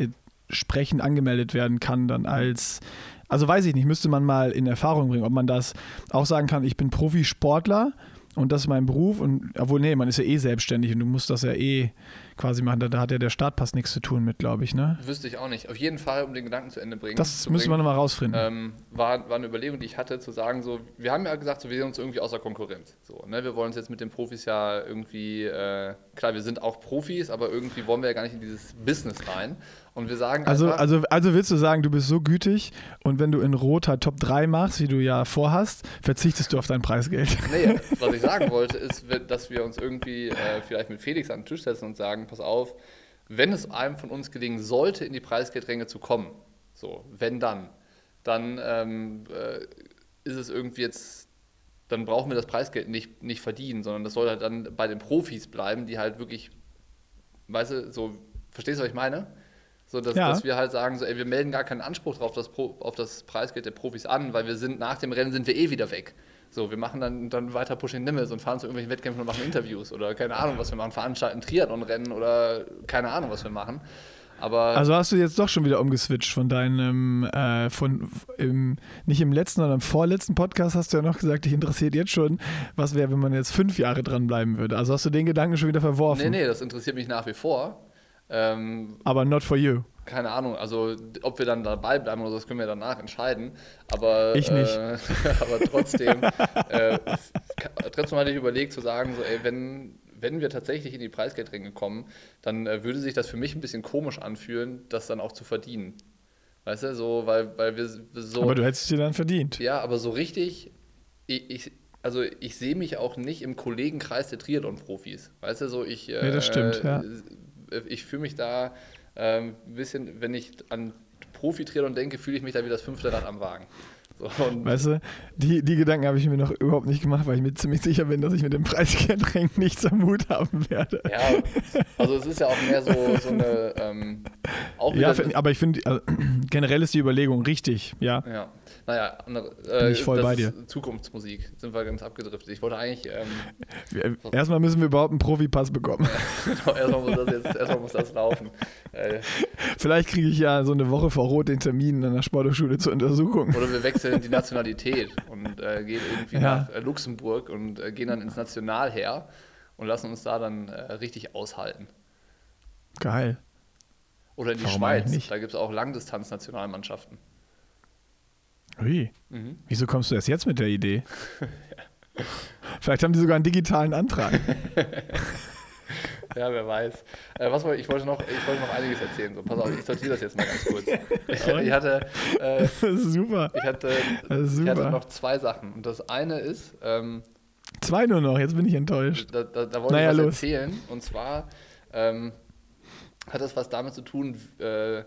entsprechend angemeldet werden kann, dann als, also weiß ich nicht, müsste man mal in Erfahrung bringen, ob man das auch sagen kann, ich bin Profisportler und das ist mein Beruf und, obwohl, nee, man ist ja eh selbstständig und du musst das ja eh quasi machen, da, da hat ja der Startpass nichts zu tun mit, glaube ich, ne? Wüsste ich auch nicht. Auf jeden Fall, um den Gedanken zu Ende bringen. Das müssen wir nochmal rausfinden. ähm, war, war eine Überlegung, die ich hatte, zu sagen, so, wir haben ja gesagt, so, wir sehen uns irgendwie außer Konkurrenz. So, ne? Wir wollen uns jetzt mit den Profis ja irgendwie, äh, klar, wir sind auch Profis, aber irgendwie wollen wir ja gar nicht in dieses Business rein. Und wir sagen Also, einfach, also, also willst du sagen, du bist so gütig und wenn du in Rot halt Top 3 machst, wie du ja vorhast, verzichtest du auf dein Preisgeld. Nee, was ich sagen wollte, ist, dass wir uns irgendwie äh, vielleicht mit Felix an den Tisch setzen und sagen, pass auf, wenn es einem von uns gelingen sollte, in die Preisgeldränge zu kommen, so, wenn dann, dann ähm, äh, ist es irgendwie jetzt, dann brauchen wir das Preisgeld nicht, nicht verdienen, sondern das soll halt dann bei den Profis bleiben, die halt wirklich, weißt du, so, verstehst du, was ich meine? So, dass, Ja. dass wir halt sagen, so, ey, wir melden gar keinen Anspruch drauf, das Pro, auf das Preisgeld der Profis an, weil wir sind nach dem Rennen sind wir eh wieder weg. So, wir machen dann, dann weiter Pushing Limits und fahren zu irgendwelchen Wettkämpfen und machen Interviews oder keine Ahnung, was wir machen, veranstalten Triathlon-Rennen oder keine Ahnung, was wir machen. Aber Also hast du jetzt doch schon wieder umgeswitcht von deinem, äh, von im, nicht im letzten, sondern im vorletzten Podcast hast du ja noch gesagt, dich interessiert jetzt schon, was wäre, wenn man jetzt fünf Jahre dranbleiben würde. Also hast du den Gedanken schon wieder verworfen. nee, nee, das interessiert mich nach wie vor. Ähm, Aber not for you. keine Ahnung, also ob wir dann dabei bleiben oder so, das können wir danach entscheiden. Aber, Ich nicht. Äh, aber trotzdem, äh, trotzdem hatte ich überlegt zu sagen, so, ey, wenn, wenn wir tatsächlich in die Preisgeldränge kommen, dann äh, würde sich das für mich ein bisschen komisch anfühlen, das dann auch zu verdienen. Weißt du, so, weil, weil wir so. Aber du hättest es dir dann verdient. Ja, aber so richtig, ich, ich, also ich sehe mich auch nicht im Kollegenkreis der Triathlon-Profis. Weißt du, so ich. Ja, das stimmt, ja. Ich fühle mich da ähm, ein bisschen, wenn ich an Profi-Triathlon denke, fühle ich mich da wie das fünfte Rad am Wagen. Und Weißt du, die, die Gedanken habe ich mir noch überhaupt nicht gemacht, weil ich mir ziemlich sicher bin, dass ich mit dem Preisgeldrängen nichts am Hut haben werde. ja, also es ist ja auch mehr so, so eine. Ähm, Ja, aber ich finde, also, generell ist die Überlegung richtig, ja. Ja, naja, andere, Bin äh, ich voll bei ist Zukunftsmusik. Sind wir ganz abgedriftet. Ich wollte eigentlich. Ähm, Erstmal müssen wir überhaupt einen Profipass bekommen. genau, erstmal, muss das jetzt, erstmal muss das laufen. Äh, Vielleicht kriege ich ja so eine Woche vor Rot den Termin an der Sporthochschule zur Untersuchung. Oder wir wechseln die Nationalität und äh, gehen irgendwie Ja. nach äh, Luxemburg und äh, gehen dann ins Nationalheer und lassen uns da dann äh, richtig aushalten. Geil. Oder in die Warum Schweiz. nicht? Da gibt es auch Langdistanz-Nationalmannschaften. Ui. Mhm. Wieso kommst du erst jetzt mit der Idee? Vielleicht haben die sogar einen digitalen Antrag. Ja, wer weiß. Äh, was ich, wollte noch, ich wollte noch einiges erzählen. So, pass auf, ich sortiere das jetzt mal ganz kurz. Ich, ich hatte, äh, Das ist super. ich, hatte, ist ich hatte super. noch zwei Sachen. Und das eine ist, ähm, Zwei nur noch, jetzt bin ich enttäuscht. da, da, da wollte Naja, ich was los. erzählen. Und zwar ähm, hat das was damit zu tun, äh,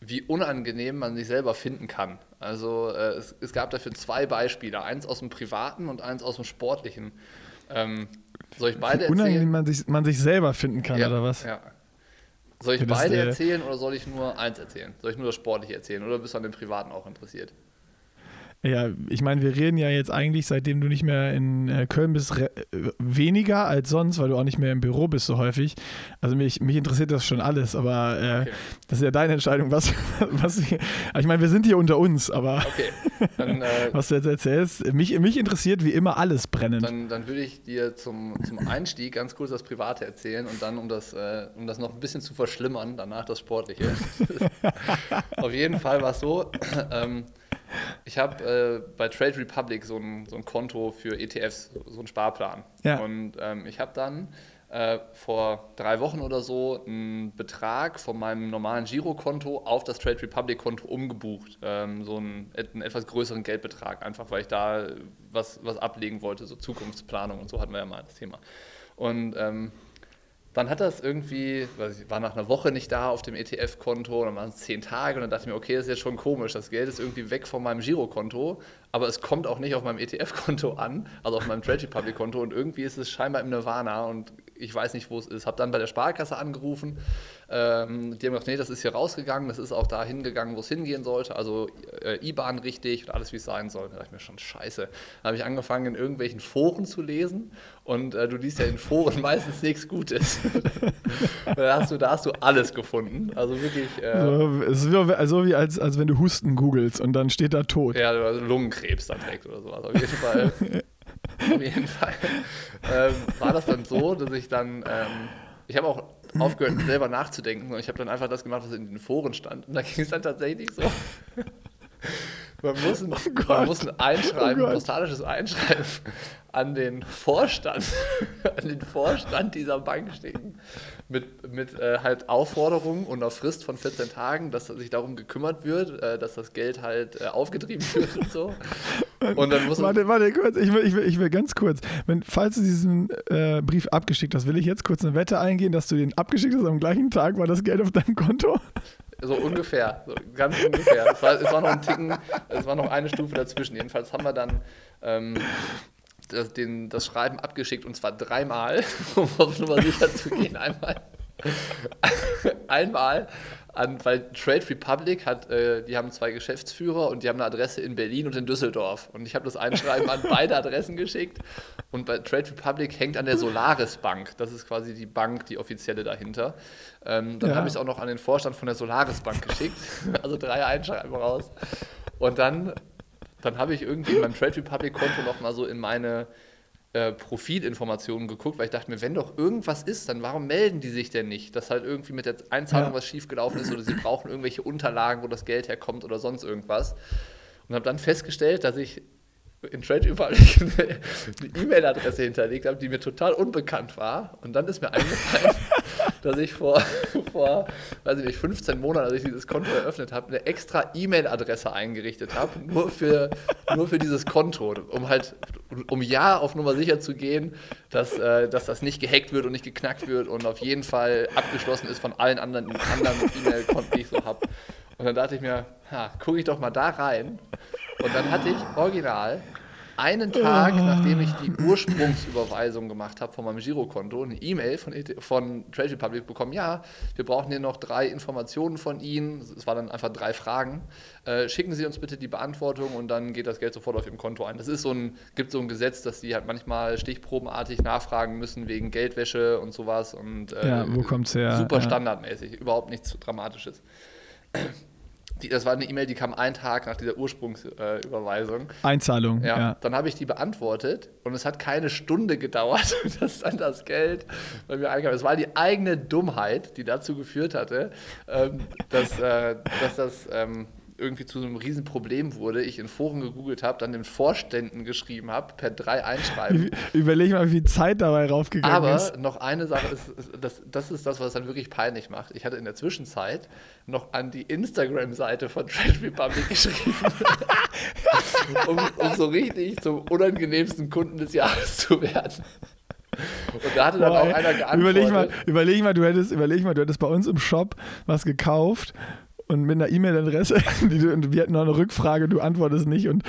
wie unangenehm man sich selber finden kann. Also äh, es, es gab dafür zwei Beispiele, eins aus dem Privaten und eins aus dem Sportlichen. Ähm, soll ich beide Wie unangenehm erzählen? man sich, man sich selber finden kann, ja, oder was? Ja. Soll ich das, beide äh, erzählen oder soll ich nur eins erzählen? Soll ich nur das Sportliche erzählen oder bist du an dem Privaten auch interessiert? Ja, ich meine, wir reden ja jetzt eigentlich, seitdem du nicht mehr in äh, Köln bist, äh, weniger als sonst, weil du auch nicht mehr im Büro bist so häufig. Also mich, mich interessiert das schon alles, aber äh, Okay. das ist ja deine Entscheidung, was, was ich meine, wir sind hier unter uns, aber Okay, dann, äh, was du jetzt erzählst, mich, mich interessiert wie immer alles brennend. dann, dann würde ich dir zum, zum Einstieg ganz kurz das Private erzählen und dann, um das, äh, um das noch ein bisschen zu verschlimmern, danach das Sportliche. Auf jeden Fall war es so, ähm, ich habe äh, bei Trade Republic so ein, so ein Konto für ETFs, so, einen Sparplan. Ja. Und ähm, ich habe dann äh, vor drei Wochen oder so einen Betrag von meinem normalen Girokonto auf das Trade Republic Konto umgebucht. Ähm, so einen, einen etwas größeren Geldbetrag, einfach weil ich da was, was ablegen wollte, so Zukunftsplanung und so hatten wir ja mal das Thema. Und ähm, dann hat das irgendwie, ich war nach einer Woche nicht da auf dem ETF-Konto, dann waren es zehn Tage und dann dachte ich mir, okay, das ist jetzt schon komisch, das Geld ist irgendwie weg von meinem Girokonto, aber es kommt auch nicht auf meinem ETF-Konto an, also auf meinem Trade Republic-Konto und irgendwie ist es scheinbar im Nirvana und ich weiß nicht, wo es ist. Habe dann bei der Sparkasse angerufen, ähm, die haben gesagt, nee, das ist hier rausgegangen, das ist auch da hingegangen, wo es hingehen sollte, also äh, IBAN richtig und alles, wie es sein soll. Da dachte ich mir schon, scheiße. Dann habe ich angefangen, in irgendwelchen Foren zu lesen und äh, du liest ja in Foren meistens nichts Gutes. da, hast du, da hast du alles gefunden, also wirklich... Äh, so, es ist so, also wie als, als wenn du Husten googelst und dann steht da tot. Ja, oder Lungenkrebs dann direkt oder sowas. Auf jeden Fall, auf jeden Fall ähm, war das dann so, dass ich dann, ähm, ich habe auch aufgehört, selber nachzudenken und ich habe dann einfach das gemacht, was in den Foren stand. Und da ging es dann tatsächlich so. Man muss ein, Gott. man muss ein Einschreiben, Oh ein postalisches Einschreiben an den Vorstand, an den Vorstand dieser Bank schicken. Mit, mit äh, halt Aufforderungen und einer Frist von 14 Tagen, dass sich darum gekümmert wird, äh, dass das Geld halt äh, aufgetrieben wird und so. Und dann muss Warte, warte, kurz, ich will, ich will, ich will ganz kurz, wenn, falls du diesen äh, Brief abgeschickt hast, will ich jetzt kurz eine Wette eingehen, dass du den abgeschickt hast am gleichen Tag, war das Geld auf deinem Konto? So ungefähr, so ganz ungefähr. Es war, es war noch ein Ticken, es war noch eine Stufe dazwischen. Jedenfalls haben wir dann ähm, das, den, das Schreiben abgeschickt und zwar dreimal, um auf Nummer sicher zu gehen. Einmal, einmal an, weil Trade Republic hat, äh, die haben zwei Geschäftsführer und die haben eine Adresse in Berlin und in Düsseldorf. Und ich habe das Einschreiben an beide Adressen geschickt. Und bei Trade Republic hängt an der Solaris Bank. Das ist quasi die Bank, die offizielle dahinter. Ähm, dann Ja. habe ich es auch noch an den Vorstand von der Solaris Bank geschickt. Also drei Einschreiben raus. Und dann, dann habe ich irgendwie in meinem Trade Republic Konto noch mal so in meine äh, Profilinformationen geguckt, weil ich dachte mir, wenn doch irgendwas ist, dann warum melden die sich denn nicht? Dass halt irgendwie mit der Einzahlung Ja. was schiefgelaufen ist oder sie brauchen irgendwelche Unterlagen, wo das Geld herkommt oder sonst irgendwas. Und habe dann festgestellt, dass ich in Trade Republic eine E-Mail-Adresse hinterlegt habe, die mir total unbekannt war. Und dann ist mir eingefallen, dass ich vor, vor, weiß ich nicht, 15 Monaten, als ich dieses Konto eröffnet habe, eine extra E-Mail-Adresse eingerichtet habe, nur für, nur für dieses Konto, um halt, um ja auf Nummer sicher zu gehen, dass, äh, dass das nicht gehackt wird und nicht geknackt wird und auf jeden Fall abgeschlossen ist von allen anderen, anderen E-Mail-Konten, die ich so habe. Und dann dachte ich mir, ha, gucke ich doch mal da rein. Und dann hatte ich original einen Tag, nachdem ich die Ursprungsüberweisung gemacht habe von meinem Girokonto, eine E-Mail von, ET von Trade Republic bekommen, ja, wir brauchen hier noch drei Informationen von Ihnen. Es waren dann einfach drei Fragen. Äh, schicken Sie uns bitte die Beantwortung und dann geht das Geld sofort auf Ihrem Konto ein. Das ist so ein, gibt so ein Gesetz, dass die halt manchmal stichprobenartig nachfragen müssen wegen Geldwäsche und sowas. Und, äh, Ja, wo kommt's her? Super Ja. standardmäßig, überhaupt nichts Dramatisches. Die, das war eine E-Mail, die kam einen Tag nach dieser Ursprungsüberweisung. Einzahlung, Ja, ja. dann habe ich die beantwortet und es hat keine Stunde gedauert, dass dann das Geld bei mir einkam. Es war die eigene Dummheit, die dazu geführt hatte, ähm, dass, äh, dass das, ähm, irgendwie zu einem Riesenproblem wurde, ich in Foren gegoogelt habe, dann den Vorständen geschrieben habe, per drei einschreiben. Überleg mal, wie viel Zeit dabei raufgegangen Aber ist. Aber noch eine Sache ist, das, das ist das, was dann wirklich peinlich macht. Ich hatte in der Zwischenzeit noch an die Instagram-Seite von Trash Republic geschrieben, um, um so richtig zum unangenehmsten Kunden des Jahres zu werden. Und da hatte dann Boah, auch einer geantwortet. Überleg mal, überleg mal, du hättest, überleg mal, du hättest bei uns im Shop was gekauft und mit einer E-Mail-Adresse, wir hatten noch eine Rückfrage, du antwortest nicht und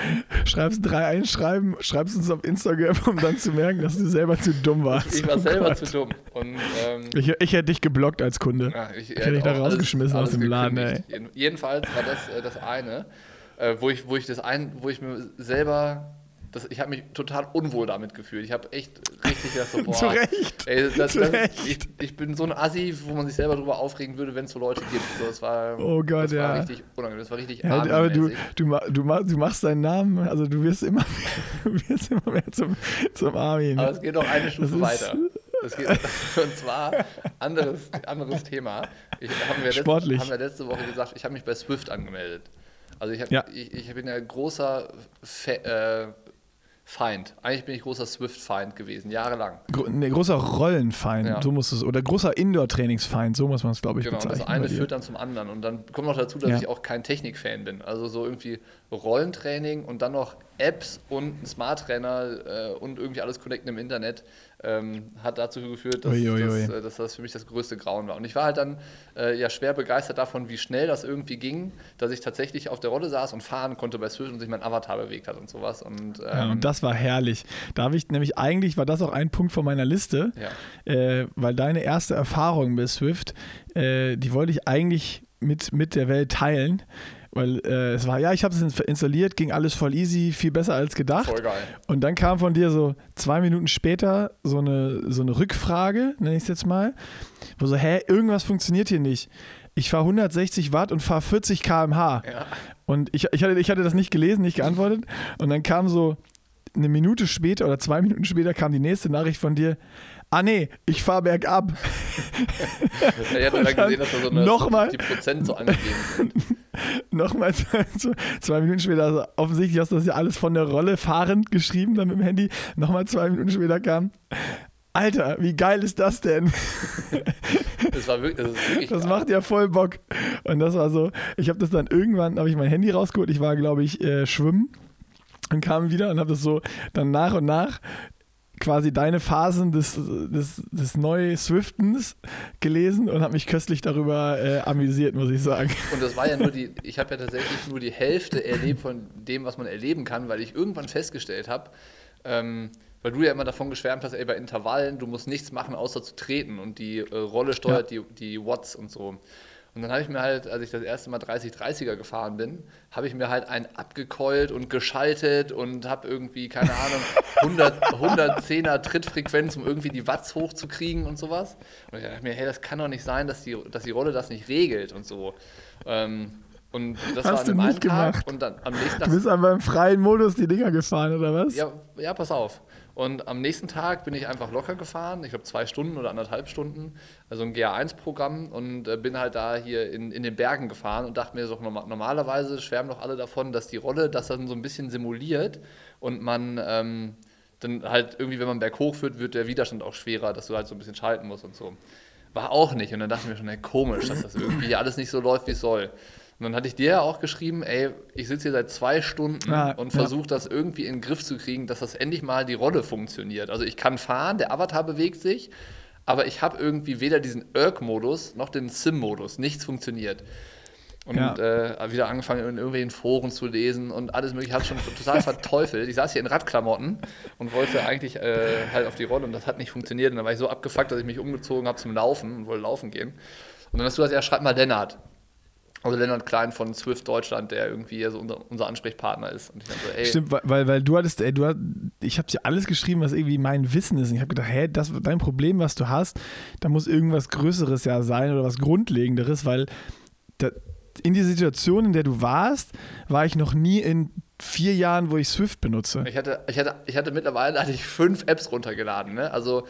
schreibst drei Einschreiben, schreibst uns auf Instagram, um dann zu merken, dass du selber zu dumm warst. Ich war Oh selber Gott. zu dumm. Und, ähm, Ich, ich hätte dich geblockt als Kunde. Ja, ich, hätte dich da auch alles- rausgeschmissen aus dem Laden. Jeden- Jedenfalls war das äh, das eine, äh, wo, ich, wo ich das ein, wo ich mir selber, das, ich habe mich total unwohl damit gefühlt. Ich habe echt richtig gedacht, so, boah, Zu Recht. Ey, das, Zu das, Recht. ich, ich bin so ein Assi, wo man sich selber drüber aufregen würde, wenn es so Leute gibt. So, das war, Oh Gott, das war ja. richtig unangenehm, das war richtig Ja, aber du, du, du, du machst deinen Namen, also du wirst immer, wirst immer mehr zum, zum Armin. Aber es geht noch eine Stufe weiter. Geht, und zwar anderes, anderes Thema. Ich, haben, wir Sportlich. Letzte, haben wir letzte Woche gesagt, ich habe mich bei Swift angemeldet. Also ich, hab, Ja. ich, ich bin ja großer Fe äh, Feind. Eigentlich bin ich großer Swift-Feind gewesen, jahrelang. Gro nee, großer Rollenfeind, Ja. so muss es, oder großer Indoor-Trainingsfeind, so muss man es, glaube ich, Genau, bezeichnen. das eine führt dann zum anderen. Und dann kommt noch dazu, dass Ja. ich auch kein Technik-Fan bin. Also so irgendwie Rollentraining und dann noch Apps und ein Smart-Trainer äh, und irgendwie alles connecten im Internet ähm, hat dazu geführt, dass, Ui, ui, ui. dass, äh, dass das für mich das größte Grauen war. Und ich war halt dann äh, ja schwer begeistert davon, wie schnell das irgendwie ging, dass ich tatsächlich auf der Rolle saß und fahren konnte bei Swift und sich mein Avatar bewegt hat und sowas. Und, ähm, Ja, und das war herrlich. Da habe ich nämlich eigentlich, war das auch ein Punkt von meiner Liste, ja. äh, weil deine erste Erfahrung bei Swift, äh, die wollte ich eigentlich mit, mit der Welt teilen. Weil äh, es war, ja, ich habe es installiert, ging alles voll easy, viel besser als gedacht. voll geil. Und dann kam von dir so zwei Minuten später so eine, so eine Rückfrage, nenne ich es jetzt mal, wo so, hä, irgendwas funktioniert hier nicht. Ich fahre 160 Watt und fahre 40 km/h. Ja. Und ich, ich, hatte, ich hatte das nicht gelesen, nicht geantwortet. Und dann kam so eine Minute später oder zwei Minuten später kam die nächste Nachricht von dir. Ah nee, ich fahre bergab. Ich hatte dann gesehen, dass da so eine, Nochmal. die Prozent so angegeben sind. Nochmal zwei, Minuten später, also offensichtlich hast du das ja alles von der Rolle fahrend geschrieben, dann mit dem Handy. Nochmal zwei Minuten später kam, Alter, wie geil ist das denn? Das, war wirklich, das ist wirklich Das macht ja voll Bock. Und das war so, ich habe das dann irgendwann, habe ich mein Handy rausgeholt, ich war, glaube ich, äh, schwimmen und kam wieder und habe das so dann nach und nach quasi deine Phasen des, des, des Neu-Swiftens gelesen und habe mich köstlich darüber äh, amüsiert, muss ich sagen. Und das war ja nur die, ich habe ja tatsächlich nur die Hälfte erlebt von dem, was man erleben kann, weil ich irgendwann festgestellt habe, ähm, weil du ja immer davon geschwärmt hast, ey, bei Intervallen, du musst nichts machen, außer zu treten und die äh, Rolle steuert die, die Watts und so. Und dann habe ich mir halt, als ich das erste Mal 30-30er gefahren bin, habe ich mir halt einen abgekeult und geschaltet und habe irgendwie, keine Ahnung, 100, 110er Trittfrequenz, um irgendwie die Watts hochzukriegen und sowas. Und ich dachte mir, hey, das kann doch nicht sein, dass die, dass die Rolle das nicht regelt und so. Ähm, und das Hast war an du einem Tag gemacht? und dann am nächsten Tag Du bist aber im freien Modus die Dinger gefahren, oder was? ja, ja, pass auf. Und am nächsten Tag bin ich einfach locker gefahren, ich glaube zwei Stunden oder anderthalb Stunden, also ein GA1-Programm und äh, bin halt da hier in, in den Bergen gefahren und dachte mir so, norma- normalerweise schwärmen doch alle davon, dass die Rolle das dann so ein bisschen simuliert und man ähm, dann halt irgendwie, wenn man berghoch führt, wird der Widerstand auch schwerer, dass du halt so ein bisschen schalten musst und so. War auch nicht. Und dann dachte ich mir schon, ey, komisch, dass das irgendwie alles nicht so läuft, wie es soll. Und dann hatte ich dir ja auch geschrieben, ey, ich sitze hier seit zwei Stunden Ah, und ja. versuche das irgendwie in den Griff zu kriegen, dass das endlich mal die Rolle funktioniert. Also ich kann fahren, der Avatar bewegt sich, aber ich habe irgendwie weder diesen Erg-Modus noch den Sim-Modus. Nichts funktioniert. Und Ja. äh, wieder angefangen, in irgendwelchen Foren zu lesen und alles mögliche. Ich habe schon total verteufelt. Ich saß hier in Radklamotten und wollte eigentlich äh, halt auf die Rolle und das hat nicht funktioniert. Und dann war ich so abgefuckt, dass ich mich umgezogen habe zum Laufen und wollte laufen gehen. Und dann hast du gesagt, ja, schreib mal Lennart. Also Lennart Klein von Swift Deutschland, der irgendwie so unser, unser Ansprechpartner ist. Und ich dachte, ey, Stimmt, weil- weil, du hattest, ey, du hat, ich habe dir alles geschrieben, was irgendwie mein Wissen ist. Und ich habe gedacht, hä, das dein Problem, was du hast, da muss irgendwas Größeres ja sein oder was Grundlegenderes, weil da, in die Situation, in der du warst, war ich noch nie in vier Jahren, wo ich Swift benutze. Ich hatte, ich hatte, ich hatte mittlerweile hatte ich fünf Apps runtergeladen. Ne? Also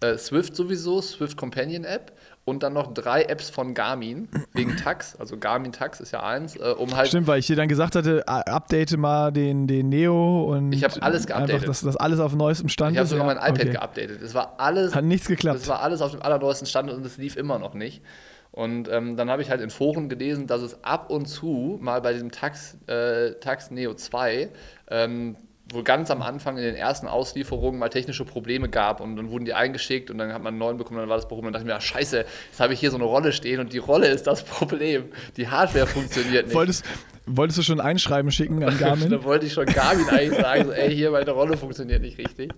äh, Swift sowieso, Swift Companion App und dann noch drei Apps von Garmin wegen Tax. Also Garmin Tax ist ja eins, äh, um halt. Stimmt, weil ich dir dann gesagt hatte, update mal den, den Neo und Ich hab alles geupdatet. Einfach, dass das alles auf neuestem Stand Ich habe ist. sogar ja. mein iPad okay. geupdatet. Es war alles Hat nichts geklappt. Das war alles auf dem allerneuesten Stand und es lief immer noch nicht. Und ähm, dann habe ich halt in Foren gelesen, dass es ab und zu mal bei diesem Tax, äh, Tax Neo 2 ähm, wohl ganz am Anfang in den ersten Auslieferungen mal technische Probleme gab und dann wurden die eingeschickt und dann hat man einen neuen bekommen, dann war das Problem. Und dann dachte ich mir, ah, scheiße, jetzt habe ich hier so eine Rolle stehen und die Rolle ist das Problem. Die Hardware funktioniert nicht. Wolltest, wolltest du schon ein Einschreiben schicken an Garmin? Da wollte ich schon Garmin eigentlich sagen, so, ey, hier meine Rolle funktioniert nicht richtig.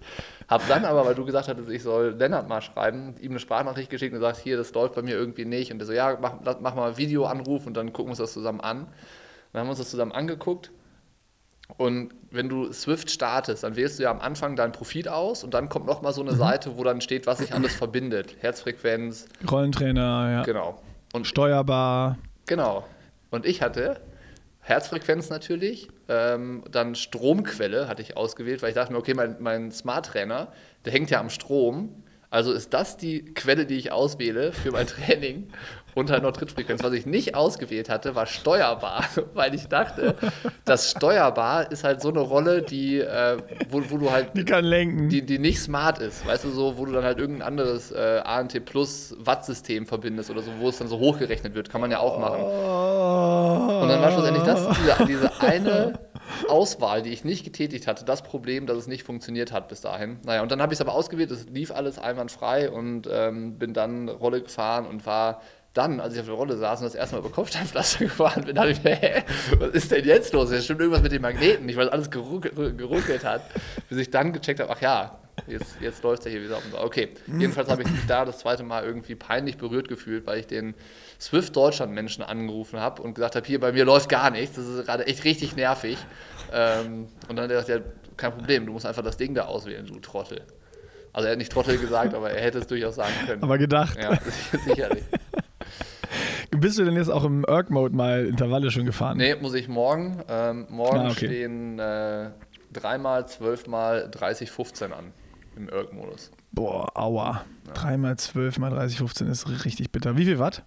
Hab dann aber, weil du gesagt hattest, ich soll Lennart mal schreiben, ihm eine Sprachnachricht geschickt und gesagt, hier, das läuft bei mir irgendwie nicht. Und der so, ja, mach, mach mal einen Videoanruf und dann gucken wir uns das zusammen an. Dann haben wir uns das zusammen angeguckt. Und wenn du Swift startest, dann wählst du ja am Anfang dein Profil aus und dann kommt nochmal so eine Seite, wo dann steht, was sich alles verbindet. Herzfrequenz, Rollentrainer, ja. genau. Und Steuerbar. Genau. Und ich hatte Herzfrequenz natürlich, ähm, dann Stromquelle hatte ich ausgewählt, weil ich dachte mir, okay, mein, mein Smart Trainer, der hängt ja am Strom. Also ist das die Quelle, die ich auswähle für mein Training und halt noch Trittfrequenz. Was ich nicht ausgewählt hatte, war steuerbar, weil ich dachte, das steuerbar ist halt so eine Rolle, die, äh, wo, wo du halt Die kann lenken. die, die nicht smart ist, weißt du, so, wo du dann halt irgendein anderes äh, ANT Plus Watt-System verbindest oder so, wo es dann so hochgerechnet wird, kann man ja auch machen. Oh. Und dann war schlussendlich das, diese, diese eine Auswahl, die ich nicht getätigt hatte, das Problem, dass es nicht funktioniert hat bis dahin. Naja, und dann habe ich es aber ausgewählt, es lief alles einwandfrei und ähm, bin dann Rolle gefahren und war dann, als ich auf der Rolle saß und das erste Mal über Kopfsteinpflaster gefahren bin, dachte ich mir, hä, was ist denn jetzt los? Es stimmt irgendwas mit den Magneten nicht, weil alles geruckelt, geruckelt hat, bis ich dann gecheckt habe, ach ja, jetzt, jetzt läuft es ja hier wieder auf. und so. Okay, jedenfalls habe ich mich da das zweite Mal irgendwie peinlich berührt gefühlt, weil ich den Swift Deutschland Menschen angerufen habe und gesagt habe, hier bei mir läuft gar nichts, das ist gerade echt richtig nervig. Ähm, und dann hat er gesagt, ja, kein Problem, du musst einfach das Ding da auswählen, du Trottel. Also er hat nicht Trottel gesagt, aber er hätte es durchaus sagen können. Aber gedacht. ja, sicherlich. Bist du denn jetzt auch im Erg-Mode mal Intervalle schon gefahren? Nee, muss ich morgen. Ähm, morgen Ah, okay. stehen äh, dreimal, zwölfmal 30, 15 an im Erg-Modus. Boah, aua. 3 mal 12 mal 30, 15 ist richtig bitter. Wie viel Watt?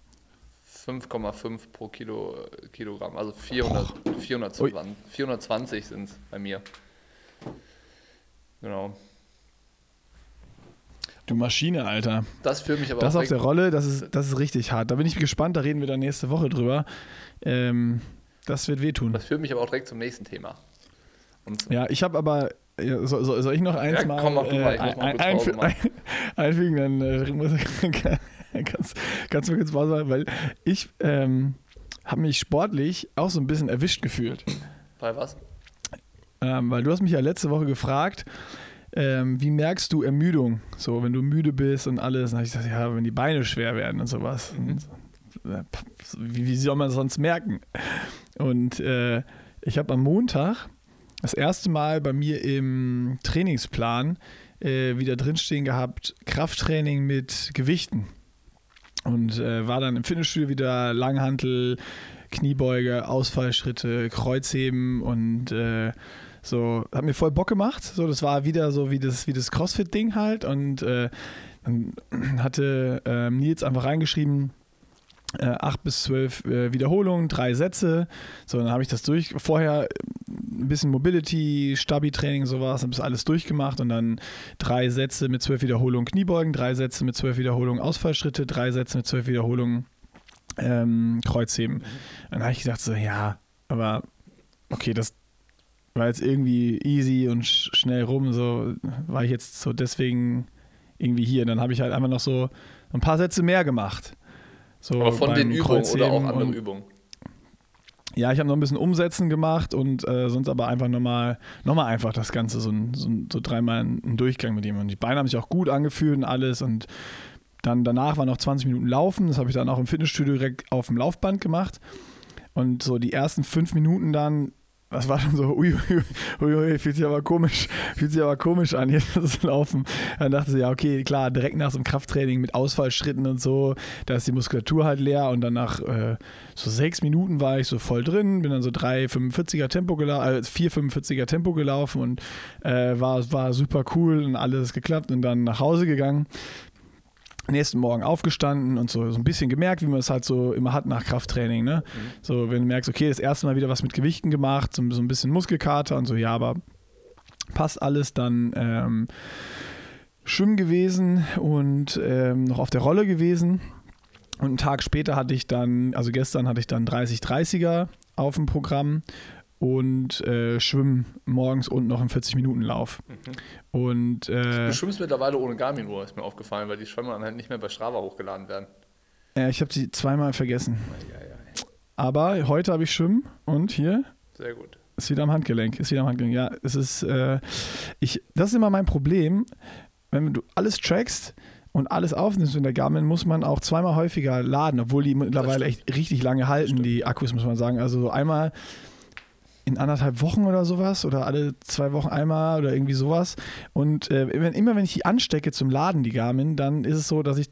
5,5 pro Kilo, Kilogramm, also 400, 420, 420 sind es bei mir. Genau. Du Maschine, Alter. Das führt mich aber Das auf der Rolle, das ist, das ist richtig hart. Da bin ich gespannt, da reden wir dann nächste Woche drüber. Ähm, das wird wehtun. Das führt mich aber auch direkt zum nächsten Thema. Und Ja, ich habe aber. Ja, soll, soll soll ich noch eins Ja, mal, komm, mach du mal, ich muss mal ein, einfügen? Dann äh, muss ich, kannst, kannst du kurz Pause machen, weil ich ähm, habe mich sportlich auch so ein bisschen erwischt gefühlt. bei was? Ähm, weil du hast mich ja letzte Woche gefragt, ähm, wie merkst du Ermüdung? So, wenn du müde bist und alles. Dann habe ich gesagt, ja, wenn die Beine schwer werden und sowas. Mhm. Und, pff, wie, wie soll man das sonst merken? Und äh, ich habe am Montag das erste Mal bei mir im Trainingsplan äh, wieder drinstehen gehabt, Krafttraining mit Gewichten. Und äh, war dann im Fitnessstudio wieder Langhantel, Kniebeuge, Ausfallschritte, Kreuzheben und äh, so, hat mir voll Bock gemacht. So, das war wieder so wie das, wie das CrossFit-Ding halt. Und äh, dann hatte ähm, Nils einfach reingeschrieben, äh, 8 bis 12 äh, Wiederholungen, drei Sätze. So, dann habe ich das durch. Vorher ein bisschen Mobility, Stabi-Training, sowas, habe das alles durchgemacht und dann drei Sätze mit zwölf Wiederholungen Kniebeugen, drei Sätze mit zwölf Wiederholungen Ausfallschritte, drei Sätze mit zwölf Wiederholungen ähm, Kreuzheben. Dann habe ich gedacht, so, ja, aber okay, das war jetzt irgendwie easy und sch schnell rum, so war ich jetzt so deswegen irgendwie hier. Dann habe ich halt einfach noch so ein paar Sätze mehr gemacht. So Aber von den Übungen oder auch Kreuzheben andere und- Übungen? ja, ich habe noch ein bisschen Umsetzen gemacht und äh, sonst aber einfach nochmal noch mal einfach das Ganze, so, ein, so, ein, so dreimal einen Durchgang mit ihm. Und die Beine haben sich auch gut angefühlt und alles. Und dann danach war noch 20 Minuten Laufen. Das habe ich dann auch im Fitnessstudio direkt auf dem Laufband gemacht. Und so die ersten fünf Minuten dann, das war schon so, ui, ui, ui, fühlt sich aber komisch, fühlt sich aber komisch an, jetzt das Laufen. Dann dachte ich, ja, okay, klar, direkt nach so einem Krafttraining mit Ausfallschritten und so, da ist die Muskulatur halt leer und dann nach äh, so sechs Minuten war ich so voll drin, bin dann so 3,45er Tempo gelaufen, äh, 4,45er Tempo gelaufen und äh, war, war super cool und alles geklappt und dann nach Hause gegangen. Nächsten Morgen aufgestanden und so, so ein bisschen gemerkt, wie man es halt so immer hat nach Krafttraining. Ne? Mhm. So, wenn du merkst, okay, das erste Mal wieder was mit Gewichten gemacht, so, so ein bisschen Muskelkater und so, ja, aber passt alles, dann ähm, schwimmen gewesen und ähm, noch auf der Rolle gewesen. Und einen Tag später hatte ich dann, also gestern hatte ich dann 30-30er auf dem Programm und äh, schwimmen morgens und noch im 40-Minuten-Lauf. Mhm. Und, äh, du schwimmst mittlerweile ohne Garmin-Uhr, ist mir aufgefallen, weil die Schwimmer dann halt nicht mehr bei Strava hochgeladen werden. Ja, ich habe sie zweimal vergessen. Aber heute habe ich Schwimmen und hier. Sehr gut. Ist wieder am Handgelenk. Ist wieder am Handgelenk. Ja, es ist. Äh, ich, das ist immer mein Problem. Wenn du alles trackst, und alles aufnimmst in der Garmin, muss man auch zweimal häufiger laden, obwohl die mittlerweile echt richtig lange halten, die Akkus, muss man sagen. Also einmal in anderthalb Wochen oder sowas oder alle zwei Wochen einmal oder irgendwie sowas. Und äh, immer wenn ich die anstecke zum Laden, die Garmin, dann ist es so, dass ich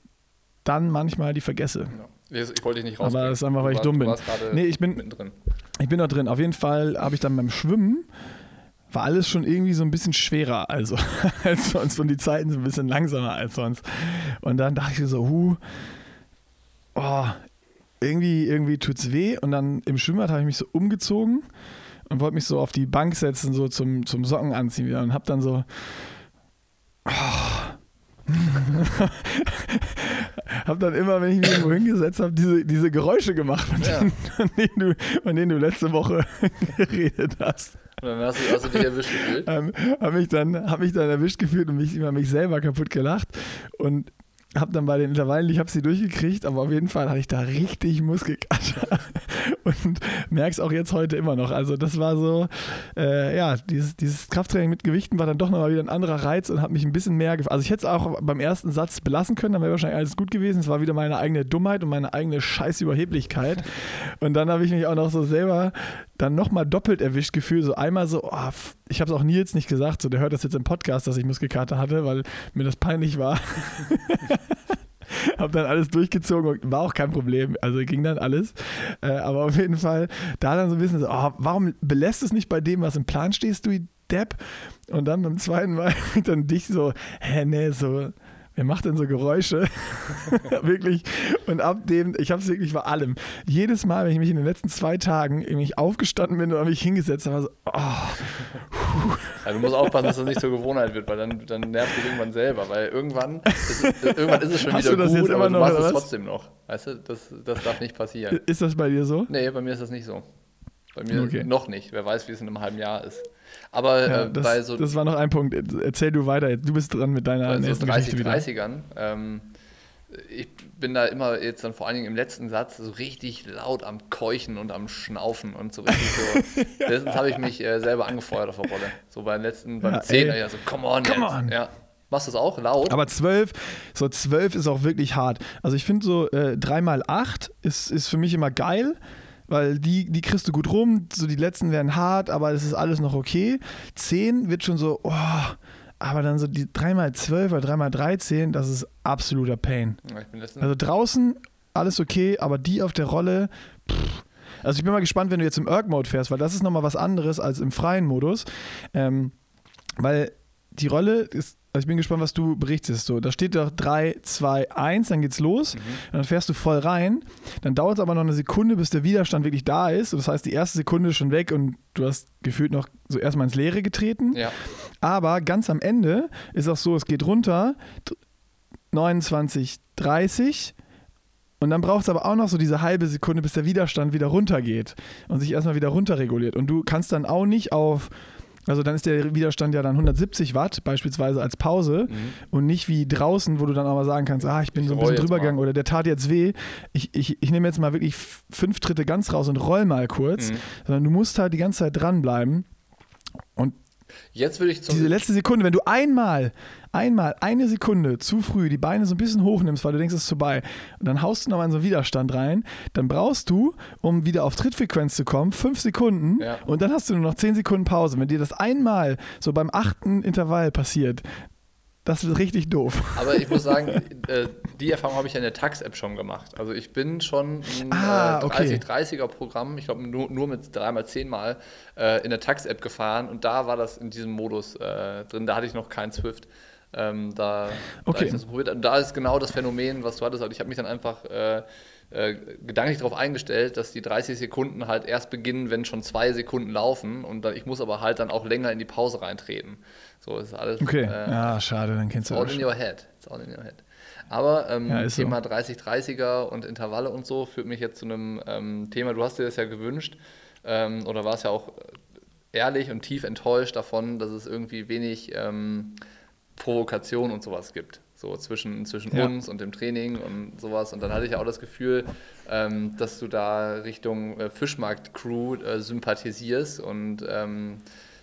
dann manchmal die vergesse. Ja. Ich wollte dich nicht raus. Aber das ist einfach, weil ich dumm bin. Nee, ich bin, mittendrin. ich bin da drin. Auf jeden Fall habe ich dann beim Schwimmen war alles schon irgendwie so ein bisschen schwerer also, als sonst und die Zeiten so ein bisschen langsamer als sonst. Und dann dachte ich so, huh, oh, irgendwie, irgendwie tut's weh. Und dann im Schwimmbad habe ich mich so umgezogen und wollte mich so auf die Bank setzen, so zum, zum Socken anziehen wieder und habe dann so. Oh. hab dann immer, wenn ich mich irgendwo hingesetzt habe, diese, diese Geräusche gemacht, von, ja. denen, von, denen du, von denen du letzte Woche geredet hast. Und dann hast du, hast du dich erwischt gefühlt? Ähm, habe mich, dann, hab mich dann erwischt gefühlt und mich über mich selber kaputt gelacht. Und habe dann bei den Intervallen, ich habe sie durchgekriegt, aber auf jeden Fall hatte ich da richtig Muskelkater und merke es auch jetzt heute immer noch. Also das war so, äh, ja, dieses, dieses Krafttraining mit Gewichten war dann doch nochmal wieder ein anderer Reiz und hat mich ein bisschen mehr, also ich hätte es auch beim ersten Satz belassen können, dann wäre wahrscheinlich alles gut gewesen. Es war wieder meine eigene Dummheit und meine eigene Scheißüberheblichkeit und dann habe ich mich auch noch so selber dann nochmal doppelt erwischt gefühlt, so einmal so, oh, ich habe es auch Nils nicht gesagt, so der hört das jetzt im Podcast, dass ich Muskelkater hatte, weil mir das peinlich war. habe dann alles durchgezogen und war auch kein Problem. Also ging dann alles. Äh, aber auf jeden Fall da dann so ein bisschen so, oh, warum belässt es nicht bei dem, was im Plan stehst, du Depp? Und dann beim zweiten Mal dann dich so, hä, nee, so wer macht denn so Geräusche? wirklich. Und ab dem, ich habe es wirklich bei allem. Jedes Mal, wenn ich mich in den letzten zwei Tagen mich aufgestanden bin und mich hingesetzt habe, war so, oh. Ja, du musst aufpassen, dass das nicht zur Gewohnheit wird, weil dann, dann nervt dich irgendwann selber, weil irgendwann ist, irgendwann ist es schon Hast wieder gut, aber du machst es trotzdem noch. Weißt du, das, das darf nicht passieren. Ist das bei dir so? Nee, bei mir ist das nicht so. Bei mir okay. noch nicht. Wer weiß, wie es in einem halben Jahr ist. Aber ja, äh, das, bei so. Das war noch ein Punkt. Erzähl du weiter. Du bist dran mit deiner bei nächsten so 30, Geschichte 30ern. Ähm, ich bin da immer jetzt dann vor allen Dingen im letzten Satz so richtig laut am Keuchen und am Schnaufen und so richtig so. Letztens habe ich mich äh, selber angefeuert auf der Rolle. So beim letzten, beim ja, Zehner, ja, so, come on, come jetzt. on. Ja. Machst du das auch laut? Aber zwölf, so zwölf ist auch wirklich hart. Also ich finde so äh, 3x8 ist, ist für mich immer geil weil die, die kriegst du gut rum, so die letzten werden hart, aber es ist alles noch okay. 10 wird schon so, oh, aber dann so die 3x12 oder 3x13, das ist absoluter Pain. also draußen alles okay, aber die auf der Rolle, pff. Also ich bin mal gespannt, wenn du jetzt im Erg-Mode fährst, weil das ist nochmal was anderes als im freien Modus. Ähm, weil die Rolle ist also ich bin gespannt, was du berichtest. So, da steht doch 3, 2, 1, dann geht's los. Mhm. dann fährst du voll rein. Dann dauert es aber noch eine Sekunde, bis der Widerstand wirklich da ist. Und das heißt, die erste Sekunde ist schon weg und du hast gefühlt noch so erstmal ins Leere getreten. Ja. Aber ganz am Ende ist auch so, es geht runter 29, 30. Und dann braucht es aber auch noch so diese halbe Sekunde, bis der Widerstand wieder runtergeht und sich erstmal wieder runterreguliert. Und du kannst dann auch nicht auf also dann ist der Widerstand ja dann 170 Watt beispielsweise als Pause mhm. und nicht wie draußen, wo du dann mal sagen kannst, ah, ich bin ich so ein bisschen drüber gegangen oder der tat jetzt weh. Ich, ich, ich nehme jetzt mal wirklich fünf Tritte ganz raus und roll mal kurz, mhm. sondern du musst halt die ganze Zeit dranbleiben. Und Jetzt würde ich Diese letzte Sekunde, wenn du einmal, einmal eine Sekunde zu früh die Beine so ein bisschen hochnimmst, weil du denkst, es ist vorbei, und dann haust du nochmal in so einen Widerstand rein, dann brauchst du, um wieder auf Trittfrequenz zu kommen, fünf Sekunden ja. und dann hast du nur noch zehn Sekunden Pause. Wenn dir das einmal so beim achten Intervall passiert, das ist richtig doof. Aber ich muss sagen, äh, die Erfahrung habe ich ja in der Tax-App schon gemacht. Also ich bin schon ein ah, okay. 30-30er-Programm, ich glaube nur, nur mit dreimal zehnmal äh, in der Tax-App gefahren und da war das in diesem Modus äh, drin. Da hatte ich noch kein Swift. Ähm, da, okay. da, das probiert, da ist genau das Phänomen, was du hattest. Also ich habe mich dann einfach äh, äh, gedanklich darauf eingestellt, dass die 30 Sekunden halt erst beginnen, wenn schon zwei Sekunden laufen und dann, ich muss aber halt dann auch länger in die Pause reintreten. So ist alles. Okay, äh, ja, schade, dann kennst du all in your head. It's all in your head. Aber ähm, Ja, ist so. Thema 30-30er und Intervalle und so führt mich jetzt zu einem ähm, Thema, du hast dir das ja gewünscht ähm, oder warst ja auch ehrlich und tief enttäuscht davon, dass es irgendwie wenig ähm, Provokation und sowas gibt. So zwischen, zwischen Ja. uns und dem Training und sowas. Und dann hatte ich ja auch das Gefühl, ähm, dass du da Richtung äh, Fischmarkt-Crew äh, sympathisierst und ähm,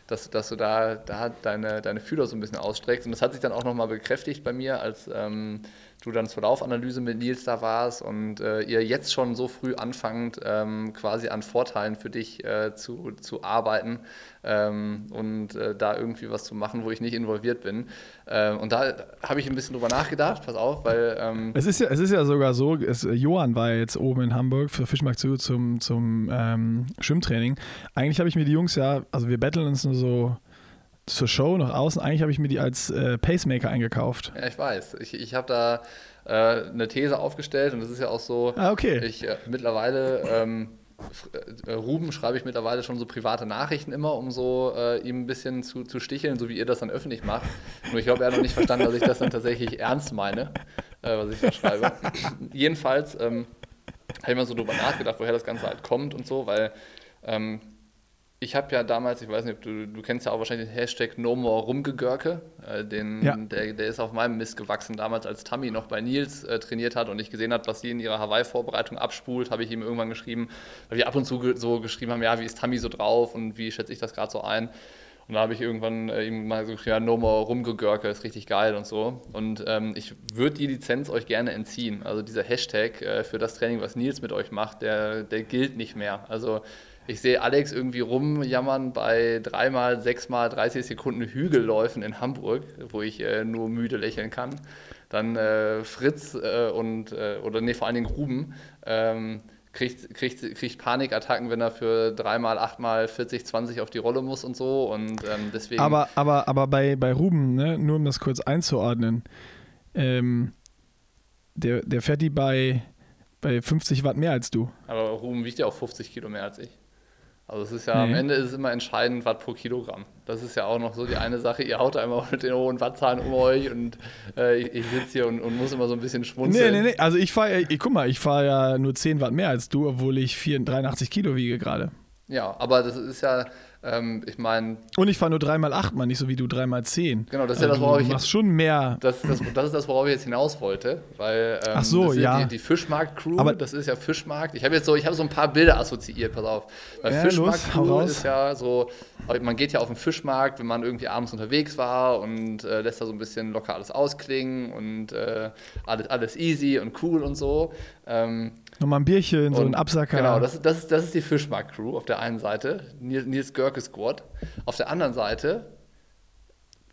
dass, dass du da, da deine, deine Fühler so ein bisschen ausstreckst. Und das hat sich dann auch nochmal bekräftigt bei mir, als ähm, du dann zur Laufanalyse mit Nils da warst und äh, ihr jetzt schon so früh anfangt, ähm, quasi an Vorteilen für dich äh, zu, zu arbeiten ähm, und äh, da irgendwie was zu machen, wo ich nicht involviert bin. Ähm, und da habe ich ein bisschen drüber nachgedacht, pass auf, weil ähm, Es ist ja, es ist ja sogar so, es, Johann war jetzt oben in Hamburg für Fischmarkt zu zum, zum ähm, Schwimmtraining. Eigentlich habe ich mir die Jungs ja, also wir battlen uns nur so zur Show nach außen, eigentlich habe ich mir die als äh, Pacemaker eingekauft. Ja, ich weiß. Ich, ich habe da äh, eine These aufgestellt und das ist ja auch so. Ah, okay. Ich äh, mittlerweile, ähm, äh, Ruben schreibe ich mittlerweile schon so private Nachrichten immer, um so äh, ihm ein bisschen zu, zu sticheln, so wie ihr das dann öffentlich macht. Nur ich glaube, er hat noch nicht verstanden, dass ich das dann tatsächlich ernst meine, äh, was ich da schreibe. Jedenfalls ähm, habe ich mal so drüber nachgedacht, woher das Ganze halt kommt und so, weil ähm, ich habe ja damals, ich weiß nicht, ob du, du kennst ja auch wahrscheinlich den Hashtag No More Rumgegörke. Äh, den, Ja. der, der ist auf meinem Mist gewachsen. Damals, als Tammy noch bei Nils äh, trainiert hat und ich gesehen hat, was sie in ihrer Hawaii-Vorbereitung abspult, habe ich ihm irgendwann geschrieben, weil wir ab und zu ge so geschrieben haben, ja, wie ist Tammy so drauf und wie schätze ich das gerade so ein. Und da habe ich irgendwann äh, ihm mal so geschrieben, ja, No More Rumgegörke ist richtig geil und so. Und ähm, ich würde die Lizenz euch gerne entziehen. Also dieser Hashtag äh, für das Training, was Nils mit euch macht, der, der gilt nicht mehr. Also ich sehe Alex irgendwie rumjammern bei dreimal, sechsmal 30 Sekunden Hügelläufen in Hamburg, wo ich äh, nur müde lächeln kann. Dann äh, Fritz äh, und, äh, oder nee, vor allen Dingen Ruben ähm, kriegt, kriegt, kriegt Panikattacken, wenn er für dreimal, achtmal 40, 20 auf die Rolle muss und so. Und ähm, deswegen. Aber, aber, aber bei, bei Ruben, ne, nur um das kurz einzuordnen, ähm, der, der fährt die bei, bei 50 Watt mehr als du. aber Ruben wiegt ja auch 50 Kilo mehr als ich. Also es ist ja, am Nee. Ende ist es immer entscheidend, Watt pro Kilogramm. Das ist ja auch noch so die eine Sache. Ihr haut einmal mit den hohen Wattzahlen um euch und äh, ich, ich sitze hier und, und muss immer so ein bisschen Nee, schmunzeln. nee, nee. Also ich fahre, ich, guck mal, ich fahre ja nur 10 Watt mehr als du, obwohl ich 4, 83 Kilo wiege gerade. Ja, aber das ist ja, ähm, ich meine, Und ich fahre nur 3x8, mal nicht so wie du 3x10. Genau, das ist ja also das, worauf du ich- machst schon mehr. das, das, das ist das, worauf ich jetzt hinaus wollte, weil ähm, Ach so, ja. die, die Fischmarkt-Crew, Aber- das ist ja Fischmarkt. Ich habe jetzt so, ich habe so ein paar Bilder assoziiert, pass auf. Weil Ja, Fischmarkt-Crew ist ja so, man geht ja auf den Fischmarkt, wenn man irgendwie abends unterwegs war und äh, lässt da so ein bisschen locker alles ausklingen und äh, alles, alles easy und cool und so. Ähm, Nochmal ein Bierchen, so und- ein Absacker. Genau, das, ist- das, ist- das ist die Fischmarkt-Crew auf der einen Seite, Nils, Nils Görke Squad. Auf der anderen Seite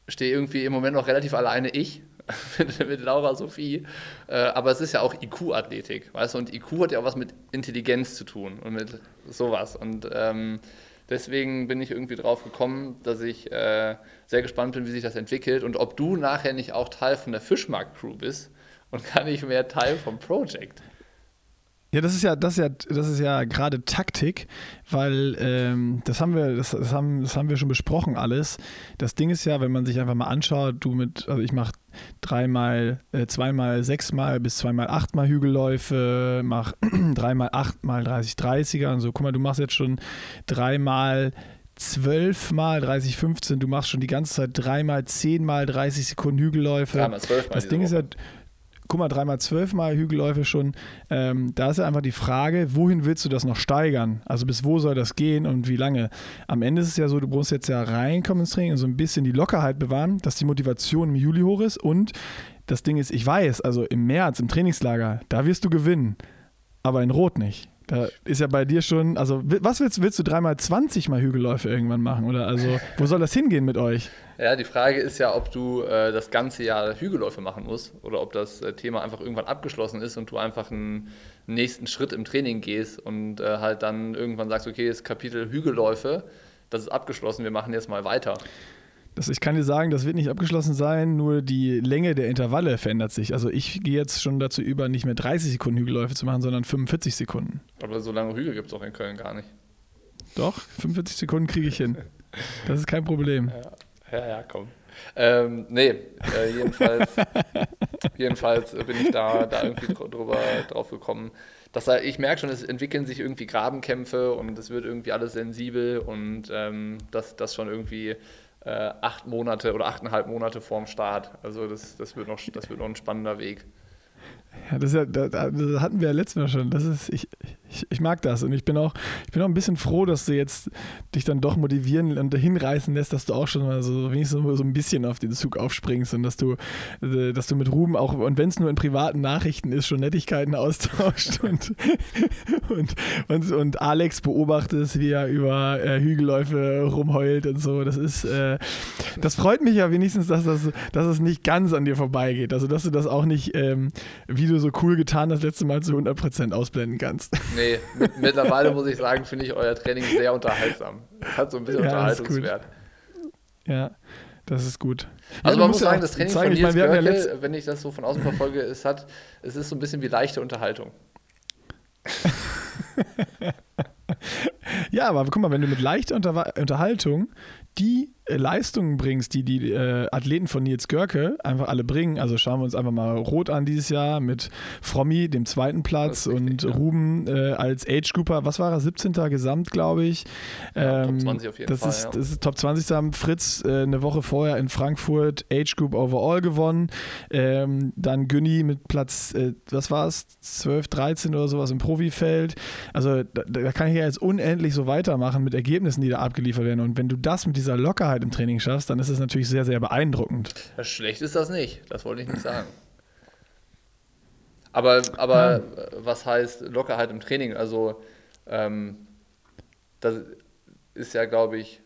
stehe irgendwie im Moment noch relativ alleine ich mit, mit Laura Sophie. Äh, aber es ist ja auch IQ-Athletik, weißt du? Und IQ hat ja auch was mit Intelligenz zu tun und mit sowas. Und ähm, deswegen bin ich irgendwie drauf gekommen, dass ich äh, sehr gespannt bin, wie sich das entwickelt und ob du nachher nicht auch Teil von der Fischmarkt-Crew bist und gar nicht mehr Teil vom Project. Ja, das ist ja, das ist ja, das ist ja gerade Taktik, weil ähm, das haben wir, das, das, haben, das haben wir schon besprochen alles. Das Ding ist ja, wenn man sich einfach mal anschaut, du mit, also ich mache dreimal, äh, zweimal, sechsmal bis zweimal achtmal Hügelläufe, mach dreimal achtmal 30, 30er und so. Guck mal, du machst jetzt schon dreimal zwölfmal 30, 15, du machst schon die ganze Zeit dreimal, zehnmal 30 Sekunden Hügelläufe. Dreimal zwölfmal Das Ding ist Woche. ja, guck mal, dreimal zwölfmal Hügelläufe schon. Ähm, da ist ja einfach die Frage, wohin willst du das noch steigern? Also bis wo soll das gehen und wie lange? Am Ende ist es ja so, du musst jetzt ja reinkommen ins Training und so ein bisschen die Lockerheit bewahren, dass die Motivation im Juli hoch ist und das Ding ist, ich weiß, also im März, im Trainingslager, da wirst du gewinnen, aber in Rot nicht. Da ist ja bei dir schon, also was willst, willst du dreimal 20 mal Hügelläufe irgendwann machen? Oder also, wo soll das hingehen mit euch? Ja, die Frage ist ja, ob du äh, das ganze Jahr Hügelläufe machen musst oder ob das äh, Thema einfach irgendwann abgeschlossen ist und du einfach einen nächsten Schritt im Training gehst und äh, halt dann irgendwann sagst, okay, das Kapitel Hügelläufe, das ist abgeschlossen, wir machen jetzt mal weiter. Das, ich kann dir sagen, das wird nicht abgeschlossen sein, nur die Länge der Intervalle verändert sich. Also ich gehe jetzt schon dazu über, nicht mehr 30 Sekunden Hügelläufe zu machen, sondern 45 Sekunden. Aber so lange Hügel gibt es auch in Köln gar nicht. Doch, 45 Sekunden kriege ich hin. Das ist kein Problem. Ja, ja, ja komm. Ähm, nee, äh, jedenfalls, jedenfalls bin ich da, da irgendwie drüber, drauf gekommen. Dass da, ich merke schon, es entwickeln sich irgendwie Grabenkämpfe und es wird irgendwie alles sensibel und ähm, das, das schon irgendwie äh, acht Monate oder achteinhalb Monate vorm Start. Also das, das, wird noch, das wird noch ein spannender Weg. Ja, das, ja, das, hatten wir ja letztes Mal schon. Das ist, ich, ich, ich, mag das und ich bin, auch, ich bin auch ein bisschen froh, dass du jetzt dich dann doch motivieren und hinreißen lässt, dass du auch schon mal so wenigstens so ein bisschen auf den Zug aufspringst und dass du, äh, dass du mit Ruben auch, und wenn es nur in privaten Nachrichten ist, schon Nettigkeiten austauscht und, und, und, und Alex beobachtest, wie er über äh, Hügelläufe rumheult und so. Das ist, äh, das freut mich ja wenigstens, dass, das, dass es nicht ganz an dir vorbeigeht. Also, dass du das auch nicht, ähm, wie du so cool getan das letzte Mal zu 100% ausblenden kannst. Nee, mit, mittlerweile muss ich sagen, finde ich euer Training sehr unterhaltsam. Hat so ein bisschen ja, Unterhaltungswert. Ja, das ist gut. Also ja, man muss sagen, das Training von Nils meine, Görke, wenn ich das so von außen verfolge, es, hat, es ist so ein bisschen wie leichte Unterhaltung. ja, aber guck mal, wenn du mit leichter Unter Unterhaltung die Leistungen bringst, die die äh, Athleten von Nils Görke einfach alle bringen. Also schauen wir uns einfach mal Rot an dieses Jahr mit Frommi, dem zweiten Platz, richtig, und ja. Ruben äh, als Age Grouper, was war er, 17. Gesamt, glaube ich. Ja, ähm, Top 20 auf jeden das Fall. Ist, ja. Das ist Top 20, da haben Fritz äh, eine Woche vorher in Frankfurt Age Group Overall gewonnen. Ähm, dann Günni mit Platz, äh, was war es, 12, 13 oder sowas im Profifeld. Also da, da kann ich ja jetzt unendlich so weitermachen mit Ergebnissen, die da abgeliefert werden. Und wenn du das mit dieser Lockerheit im Training schaffst, dann ist es natürlich sehr, sehr beeindruckend. Schlecht ist das nicht, das wollte ich nicht sagen. Aber, aber ja. was heißt Lockerheit im Training? Also, ähm, das ist ja, glaube ich,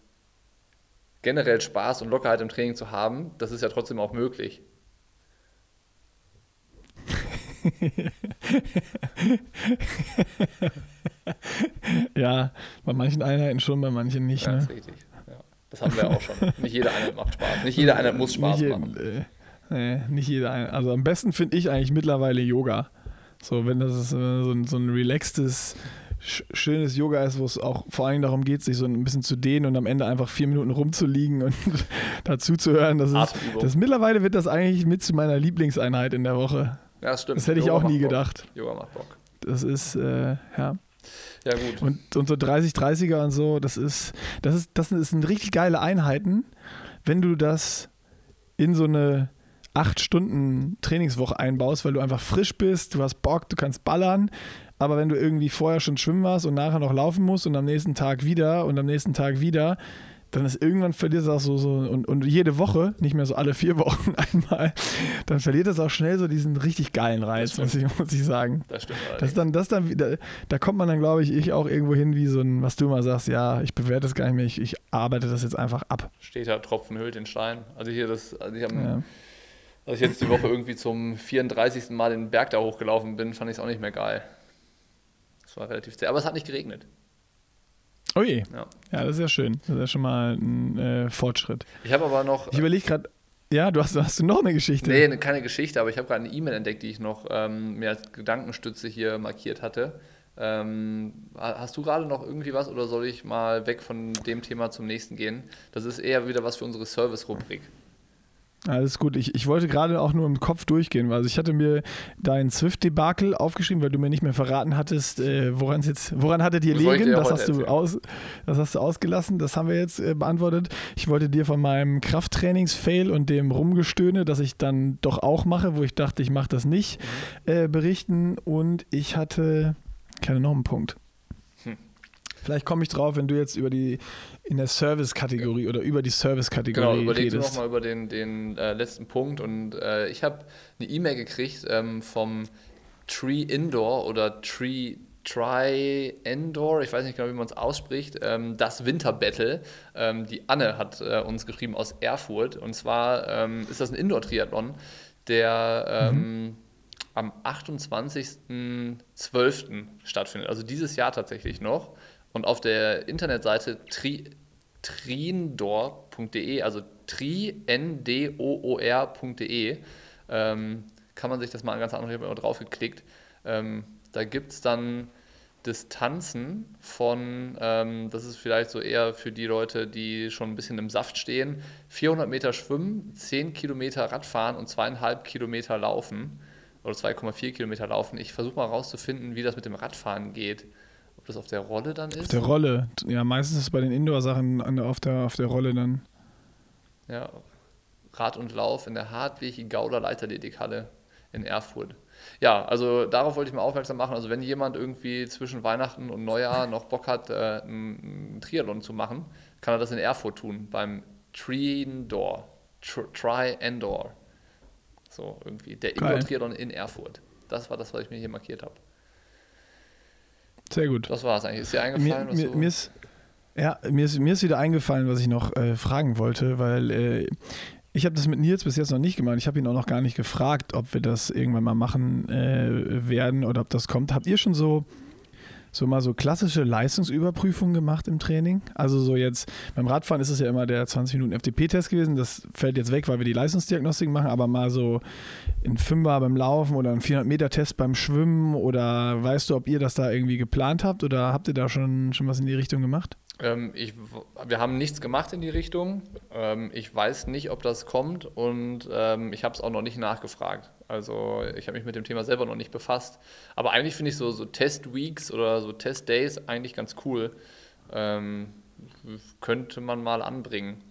generell Spaß und Lockerheit im Training zu haben, das ist ja trotzdem auch möglich. ja, bei manchen Einheiten schon, bei manchen nicht. Ja, ne? richtig. Das haben wir auch schon. Nicht jede Einheit macht Spaß. Nicht jede Einheit muss Spaß nicht machen. Äh, nee, nicht jede Einheit. Also am besten finde ich eigentlich mittlerweile Yoga. So, wenn das ist, so, ein, so ein relaxtes, schönes Yoga ist, wo es auch vor allem darum geht, sich so ein bisschen zu dehnen und am Ende einfach vier Minuten rumzuliegen und dazu zu hören. Das ist, das mittlerweile wird das eigentlich mit zu meiner Lieblingseinheit in der Woche. Ja, das stimmt. Das hätte ich Yoga auch nie gedacht. Yoga macht Bock. Das ist, äh, ja. Ja, gut. Und, und so 30-30er und so, das ist, das ist, das sind richtig geile Einheiten, wenn du das in so eine acht Stunden Trainingswoche einbaust, weil du einfach frisch bist, du hast Bock, du kannst ballern. Aber wenn du irgendwie vorher schon schwimmen warst und nachher noch laufen musst und am nächsten Tag wieder und am nächsten Tag wieder, dann ist irgendwann verliert es auch so, so und, und jede Woche, nicht mehr so alle vier Wochen einmal, dann verliert es auch schnell so diesen richtig geilen Reiz, muss ich, muss ich sagen. Das stimmt. Das dann, das dann wieder, da kommt man dann, glaube ich, ich auch irgendwo hin, wie so ein, was du mal sagst, ja, ich bewerte es gar nicht mehr, ich, ich arbeite das jetzt einfach ab. Steht da Tropfen hüllt den Stein. Also hier das, also ich habe ja. Als ich jetzt die Woche irgendwie zum 34. Mal den Berg da hochgelaufen bin, fand ich es auch nicht mehr geil. Es war relativ zäh, aber es hat nicht geregnet. Oh je. Ja. ja, das ist ja schön. Das ist ja schon mal ein äh, Fortschritt. Ich habe aber noch. Ich überlege gerade. Ja, du hast, hast du noch eine Geschichte? Nee, keine Geschichte, aber ich habe gerade eine E-Mail entdeckt, die ich noch ähm, mir als Gedankenstütze hier markiert hatte. Ähm, hast du gerade noch irgendwie was oder soll ich mal weg von dem Thema zum nächsten gehen? Das ist eher wieder was für unsere Service-Rubrik. Alles gut. Ich, ich wollte gerade auch nur im Kopf durchgehen, weil also ich hatte mir dein Swift-Debakel aufgeschrieben, weil du mir nicht mehr verraten hattest, äh, woran jetzt, woran hattet ihr liegen? Das hast, du aus, das hast du ausgelassen, das haben wir jetzt äh, beantwortet. Ich wollte dir von meinem Krafttrainings-Fail und dem Rumgestöhne, das ich dann doch auch mache, wo ich dachte, ich mache das nicht, mhm. äh, berichten. Und ich hatte, keine noch einen Punkt. Vielleicht komme ich drauf, wenn du jetzt über die in der Service-Kategorie oder über die Service-Kategorie Genau, überleg redest. du nochmal über den, den äh, letzten Punkt. Und äh, ich habe eine E-Mail gekriegt ähm, vom Tree Indoor oder Tree Try Endor, ich weiß nicht genau, wie man es ausspricht, ähm, das Winterbattle. Ähm, die Anne hat äh, uns geschrieben aus Erfurt. Und zwar ähm, ist das ein Indoor-Triathlon, der ähm, mhm. am 28.12. stattfindet. Also dieses Jahr tatsächlich noch. Und auf der Internetseite tri triendor.de, also tri-n-d-o-o-r.de, ähm, kann man sich das mal ganz anders, ich habe drauf geklickt. Ähm, da gibt es dann Distanzen von, ähm, das ist vielleicht so eher für die Leute, die schon ein bisschen im Saft stehen, 400 Meter schwimmen, 10 Kilometer Radfahren und zweieinhalb Kilometer laufen oder 2,4 Kilometer laufen. Ich versuche mal rauszufinden, wie das mit dem Radfahren geht. Ob das auf der Rolle dann ist? Auf der Rolle. Ja, meistens ist es bei den Indoor-Sachen auf der, auf der Rolle dann. Ja, Rad und Lauf in der Hartwig Gauder Leichtathletikhalle in Erfurt. Ja, also darauf wollte ich mal aufmerksam machen. Also wenn jemand irgendwie zwischen Weihnachten und Neujahr noch Bock hat, äh, einen Triathlon zu machen, kann er das in Erfurt tun, beim. Tri-Endor. So irgendwie. Der Indoor-Triathlon in Erfurt. Das war das, was ich mir hier markiert habe. Sehr gut. Das war es eigentlich. Ist dir eingefallen? Mir, mir, mir ist, ja, mir ist, mir ist wieder eingefallen, was ich noch äh, fragen wollte, weil äh, ich habe das mit Nils bis jetzt noch nicht gemacht. Ich habe ihn auch noch gar nicht gefragt, ob wir das irgendwann mal machen äh, werden oder ob das kommt. Habt ihr schon so so mal so klassische Leistungsüberprüfungen gemacht im Training? Also so jetzt, beim Radfahren ist es ja immer der 20 Minuten FDP-Test gewesen, das fällt jetzt weg, weil wir die Leistungsdiagnostik machen, aber mal so ein Fünfer beim Laufen oder ein 400-Meter-Test beim Schwimmen oder weißt du, ob ihr das da irgendwie geplant habt oder habt ihr da schon, schon was in die Richtung gemacht? Ähm, ich, wir haben nichts gemacht in die Richtung. Ähm, ich weiß nicht, ob das kommt und ähm, ich habe es auch noch nicht nachgefragt. Also ich habe mich mit dem Thema selber noch nicht befasst. Aber eigentlich finde ich so, so Test-Weeks oder so Test-Days eigentlich ganz cool. Ähm, könnte man mal anbringen.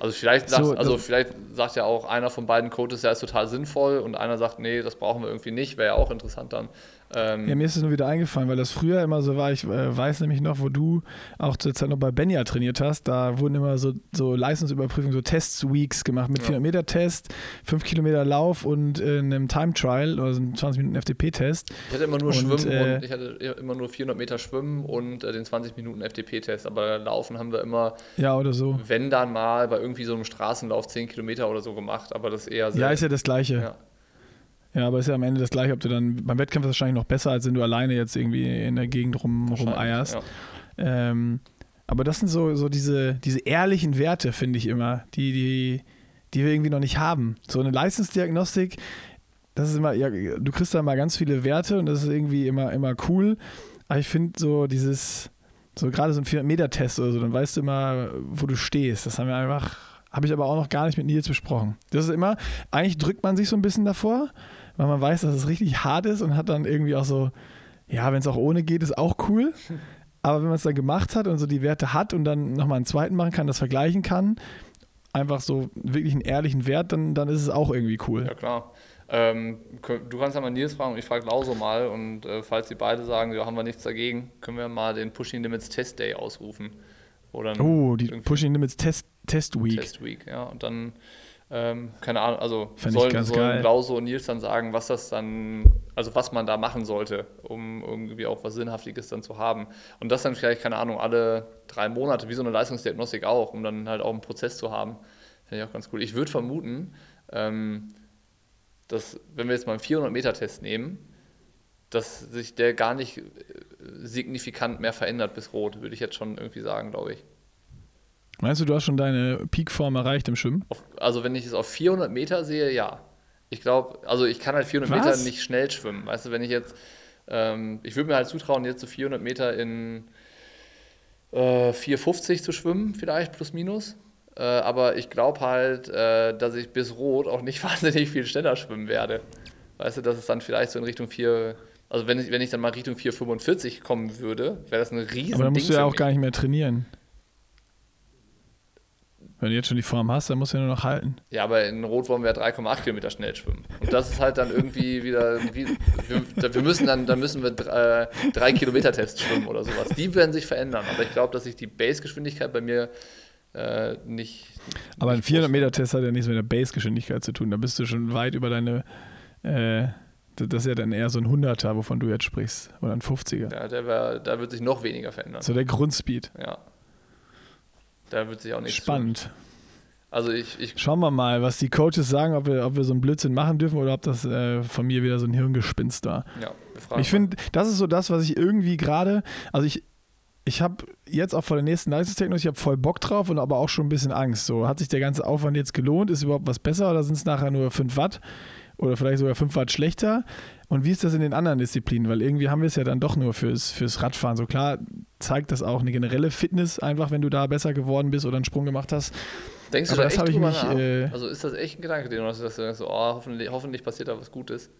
Also vielleicht, sagt, so, also vielleicht sagt ja auch einer von beiden Coaches, ja, ist total sinnvoll und einer sagt, nee, das brauchen wir irgendwie nicht, wäre ja auch interessant dann. Ähm ja, mir ist es nur wieder eingefallen, weil das früher immer so war. Ich äh, weiß nämlich noch, wo du auch zur Zeit noch bei Benja trainiert hast. Da wurden immer so, so Leistungsüberprüfungen, so Tests-Weeks gemacht mit ja. 400-Meter-Test, 5 Kilometer Lauf und äh, einem Time-Trial oder so einem 20 Minuten FDP-Test. Ich hatte immer nur und, Schwimmen äh, und ich hatte immer nur 400 Meter Schwimmen und äh, den 20 Minuten FDP-Test. Aber Laufen haben wir immer, ja, oder so. wenn dann mal bei irgendwie so einem Straßenlauf 10 Kilometer oder so gemacht. Aber das eher sehr. Ja, ist ja das Gleiche. Ja. Ja, aber ist ja am Ende das gleiche, ob du dann beim Wettkampf ist wahrscheinlich noch besser, als wenn du alleine jetzt irgendwie in der Gegend rum, rumeierst. Ja. Ähm, aber das sind so, so diese, diese ehrlichen Werte, finde ich immer, die, die, die wir irgendwie noch nicht haben. So eine Leistungsdiagnostik, das ist immer, ja, du kriegst da mal ganz viele Werte und das ist irgendwie immer, immer cool. Aber ich finde so dieses, so gerade so ein 400-Meter-Test oder so, dann weißt du immer, wo du stehst. Das haben wir einfach, habe ich aber auch noch gar nicht mit Nils besprochen. Das ist immer, eigentlich drückt man sich so ein bisschen davor, weil man weiß, dass es richtig hart ist und hat dann irgendwie auch so, ja, wenn es auch ohne geht, ist auch cool. Aber wenn man es dann gemacht hat und so die Werte hat und dann nochmal einen zweiten machen kann, das vergleichen kann, einfach so wirklich einen ehrlichen Wert, dann, dann ist es auch irgendwie cool. Ja, klar. Ähm, du kannst ja mal Nils fragen und ich frage Lauso mal. Und äh, falls die beide sagen, ja, haben wir nichts dagegen, können wir mal den Pushing Limits Test Day ausrufen. oh, die Pushing Limits Test, Test Week. Test Week, ja. Und dann ähm, keine Ahnung, also sollen, sollen Blause und Nils dann sagen, was das dann, also was man da machen sollte, um irgendwie auch was Sinnhaftiges dann zu haben. Und das dann vielleicht, keine Ahnung, alle drei Monate, wie so eine Leistungsdiagnostik auch, um dann halt auch einen Prozess zu haben. Finde ich auch ganz cool. Ich würde vermuten, ähm, dass, wenn wir jetzt mal einen 400-Meter-Test nehmen, dass sich der gar nicht äh, signifikant mehr verändert bis rot, würde ich jetzt schon irgendwie sagen, glaube ich. Meinst du, du hast schon deine Peakform erreicht im Schwimmen? Also wenn ich es auf 400 Meter sehe, ja. Ich glaube, also ich kann halt 400 Was? Meter nicht schnell schwimmen. Weißt du, wenn ich jetzt, ähm, ich würde mir halt zutrauen, jetzt so 400 Meter in äh, 4,50 zu schwimmen, vielleicht plus minus. Äh, aber ich glaube halt, äh, dass ich bis Rot auch nicht wahnsinnig viel schneller schwimmen werde. Weißt du, dass es dann vielleicht so in Richtung 4, also wenn ich, wenn ich dann mal Richtung 4,45 kommen würde, wäre das ein riesen Aber dann musst Ding du ja auch gar nicht mehr trainieren. Wenn du jetzt schon die Form hast, dann musst du ja nur noch halten. Ja, aber in Rot wollen wir 3,8 Kilometer schnell schwimmen. Und das ist halt dann irgendwie wieder, wie, wir, wir, müssen dann, dann müssen wir drei, drei Kilometer Test schwimmen oder sowas. Die werden sich verändern. Aber ich glaube, dass sich die Base-Geschwindigkeit bei mir äh, nicht. Aber ein 400 Meter Test hat ja nichts mit der Base-Geschwindigkeit zu tun. Da bist du schon weit über deine. Äh, das ist ja dann eher so ein 100er, wovon du jetzt sprichst. Oder ein 50er. Ja, der wär, da wird sich noch weniger verändern. So der Grundspeed. Ja. Da wird sich auch nichts Spannend. Tun. Also ich, ich Schauen wir mal, was die Coaches sagen, ob wir, ob wir so einen Blödsinn machen dürfen oder ob das äh, von mir wieder so ein Hirngespinst war. Ja, ich finde, das ist so das, was ich irgendwie gerade, also ich, ich habe jetzt auch vor der nächsten Leistungstechnik, ich habe voll Bock drauf und aber auch schon ein bisschen Angst. So, hat sich der ganze Aufwand jetzt gelohnt? Ist überhaupt was besser oder sind es nachher nur 5 Watt? Oder vielleicht sogar 5 Watt schlechter? Und wie ist das in den anderen Disziplinen? Weil irgendwie haben wir es ja dann doch nur fürs, fürs Radfahren. So klar zeigt das auch eine generelle Fitness, einfach wenn du da besser geworden bist oder einen Sprung gemacht hast. Denkst du Aber da echt drüber mich, nach? Äh, also ist das echt ein Gedanke, den du hast, dass du denkst, oh, hoffentlich, hoffentlich passiert da was Gutes?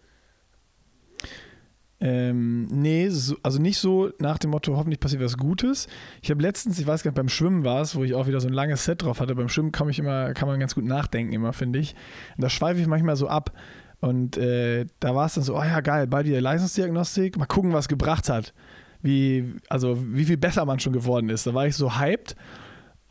Ähm, nee, so, also nicht so nach dem Motto, hoffentlich passiert was Gutes. Ich habe letztens, ich weiß gar nicht, beim Schwimmen war es, wo ich auch wieder so ein langes Set drauf hatte. Beim Schwimmen kann, ich immer, kann man ganz gut nachdenken, immer, finde ich. Und da schweife ich manchmal so ab. Und äh, da war es dann so, oh ja, geil, bald wieder Leistungsdiagnostik, mal gucken, was gebracht hat. Wie, also wie viel besser man schon geworden ist. Da war ich so hyped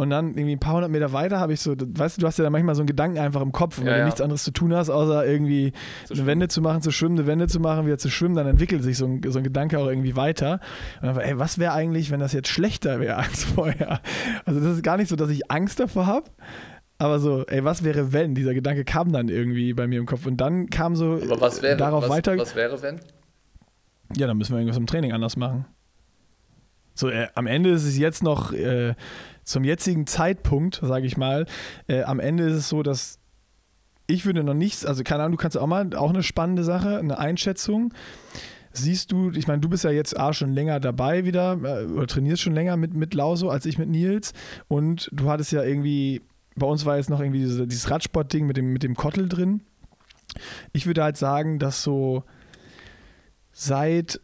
und dann irgendwie ein paar hundert Meter weiter habe ich so, weißt du, du hast ja dann manchmal so einen Gedanken einfach im Kopf, und ja, wenn du ja. nichts anderes zu tun hast, außer irgendwie zu eine Wende zu machen, zu schwimmen, eine Wende zu machen, wieder zu schwimmen, dann entwickelt sich so ein, so ein Gedanke auch irgendwie weiter. Und dann war, ey, was wäre eigentlich, wenn das jetzt schlechter wäre als vorher? Also das ist gar nicht so, dass ich Angst davor habe, aber so, ey, was wäre, wenn? Dieser Gedanke kam dann irgendwie bei mir im Kopf. Und dann kam so Aber was wäre, darauf was, weiter. Was wäre, wenn? Ja, dann müssen wir irgendwas im Training anders machen. So, äh, am Ende ist es jetzt noch äh, zum jetzigen Zeitpunkt, sage ich mal, äh, am Ende ist es so, dass ich würde noch nichts, also keine Ahnung, du kannst auch mal, auch eine spannende Sache, eine Einschätzung. Siehst du, ich meine, du bist ja jetzt A schon länger dabei wieder äh, oder trainierst schon länger mit, mit Lauso als ich mit Nils und du hattest ja irgendwie, bei uns war jetzt noch irgendwie diese, dieses Radsportding mit dem, mit dem Kottel drin. Ich würde halt sagen, dass so seit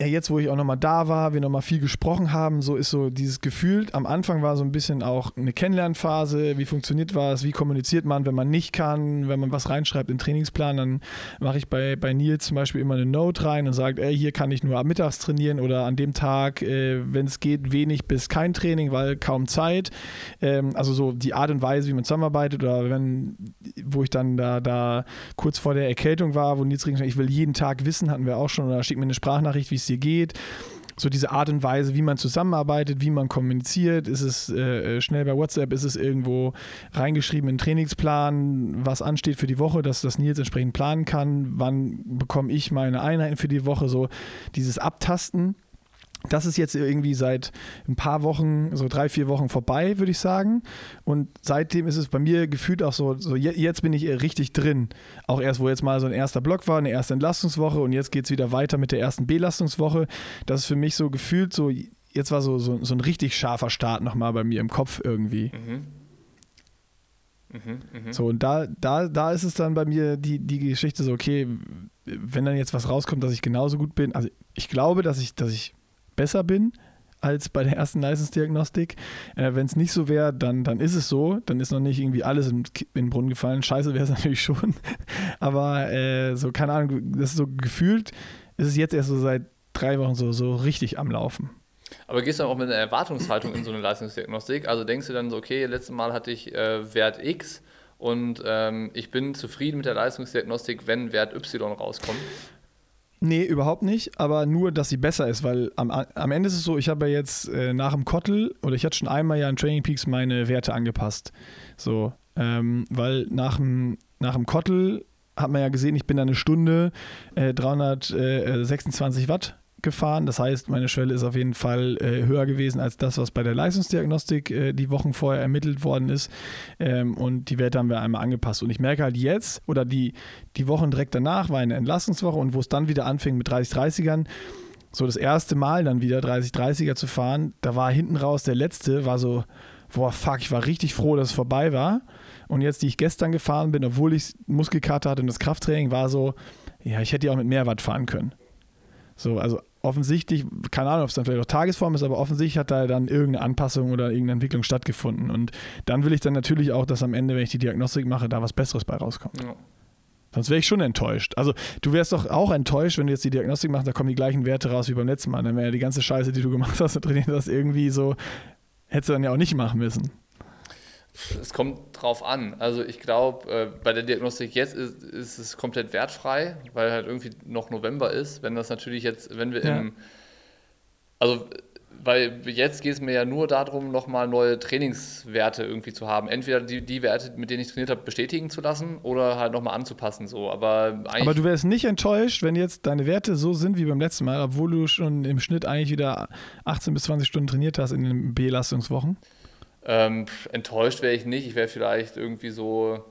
ja, jetzt, wo ich auch nochmal da war, wir nochmal viel gesprochen haben, so ist so dieses Gefühl, am Anfang war so ein bisschen auch eine Kennenlernphase, wie funktioniert was, wie kommuniziert man, wenn man nicht kann, wenn man was reinschreibt in Trainingsplan, dann mache ich bei, bei Nils zum Beispiel immer eine Note rein und sage, ey, hier kann ich nur ab mittags trainieren oder an dem Tag, äh, wenn es geht, wenig bis kein Training, weil kaum Zeit. Ähm, also so die Art und Weise, wie man zusammenarbeitet oder wenn, wo ich dann da, da kurz vor der Erkältung war, wo Nils gesagt ich will jeden Tag wissen, hatten wir auch schon, oder schickt mir eine Sprachnachricht, wie es dir geht. So diese Art und Weise, wie man zusammenarbeitet, wie man kommuniziert. Ist es äh, äh, schnell bei WhatsApp, ist es irgendwo reingeschrieben in Trainingsplan, was ansteht für die Woche, dass das Nils entsprechend planen kann. Wann bekomme ich meine Einheiten für die Woche? So dieses Abtasten das ist jetzt irgendwie seit ein paar Wochen, so drei, vier Wochen vorbei, würde ich sagen. Und seitdem ist es bei mir gefühlt auch so, so jetzt bin ich richtig drin. Auch erst, wo jetzt mal so ein erster Block war, eine erste Entlastungswoche und jetzt geht es wieder weiter mit der ersten Belastungswoche. Das ist für mich so gefühlt so, jetzt war so, so, so ein richtig scharfer Start nochmal bei mir im Kopf irgendwie. Mhm. Mhm, mh. So, und da, da, da ist es dann bei mir die, die Geschichte so, okay, wenn dann jetzt was rauskommt, dass ich genauso gut bin, also ich glaube, dass ich, dass ich besser bin als bei der ersten Leistungsdiagnostik. Äh, Wenn es nicht so wäre, dann, dann ist es so. Dann ist noch nicht irgendwie alles in, in den Brunnen gefallen. Scheiße wäre es natürlich schon. Aber äh, so, keine Ahnung, das ist so gefühlt, ist es jetzt erst so seit drei Wochen so, so richtig am Laufen. Aber gehst du dann auch mit einer Erwartungshaltung in so eine Leistungsdiagnostik? Also denkst du dann so, okay, letztes Mal hatte ich äh, Wert X und ähm, ich bin zufrieden mit der Leistungsdiagnostik, wenn Wert Y rauskommt? Nee, überhaupt nicht, aber nur, dass sie besser ist, weil am, am Ende ist es so, ich habe ja jetzt äh, nach dem Kottel oder ich hatte schon einmal ja in Training Peaks meine Werte angepasst. So, ähm, weil nach dem, nach dem Kottel hat man ja gesehen, ich bin da eine Stunde äh, 326 Watt gefahren. Das heißt, meine Schwelle ist auf jeden Fall äh, höher gewesen als das, was bei der Leistungsdiagnostik äh, die Wochen vorher ermittelt worden ist. Ähm, und die Werte haben wir einmal angepasst. Und ich merke halt jetzt, oder die, die Wochen direkt danach war eine Entlastungswoche und wo es dann wieder anfing mit 30-30ern, so das erste Mal dann wieder 30-30er zu fahren, da war hinten raus der letzte, war so, boah, fuck, ich war richtig froh, dass es vorbei war. Und jetzt, die ich gestern gefahren bin, obwohl ich Muskelkater hatte und das Krafttraining, war so, ja, ich hätte ja auch mit mehr Watt fahren können. So, also offensichtlich, keine Ahnung, ob es dann vielleicht auch Tagesform ist, aber offensichtlich hat da dann irgendeine Anpassung oder irgendeine Entwicklung stattgefunden. Und dann will ich dann natürlich auch, dass am Ende, wenn ich die Diagnostik mache, da was Besseres bei rauskommt. Ja. Sonst wäre ich schon enttäuscht. Also du wärst doch auch enttäuscht, wenn du jetzt die Diagnostik machst, da kommen die gleichen Werte raus wie beim letzten Mal. Dann wäre ja die ganze Scheiße, die du gemacht hast, und trainiert hast, irgendwie so, hättest du dann ja auch nicht machen müssen. Es kommt drauf an. Also ich glaube, äh, bei der Diagnostik jetzt ist, ist, es komplett wertfrei, weil halt irgendwie noch November ist. Wenn das natürlich jetzt, wenn wir ja. im, also weil jetzt geht es mir ja nur darum, nochmal neue Trainingswerte irgendwie zu haben. Entweder die, die Werte, mit denen ich trainiert habe, bestätigen zu lassen oder halt nochmal anzupassen. So. Aber, Aber du wärst nicht enttäuscht, wenn jetzt deine Werte so sind wie beim letzten Mal, obwohl du schon im Schnitt eigentlich wieder 18 bis 20 Stunden trainiert hast in den Belastungswochen? Ähm, enttäuscht wäre ich nicht. Ich wäre vielleicht irgendwie so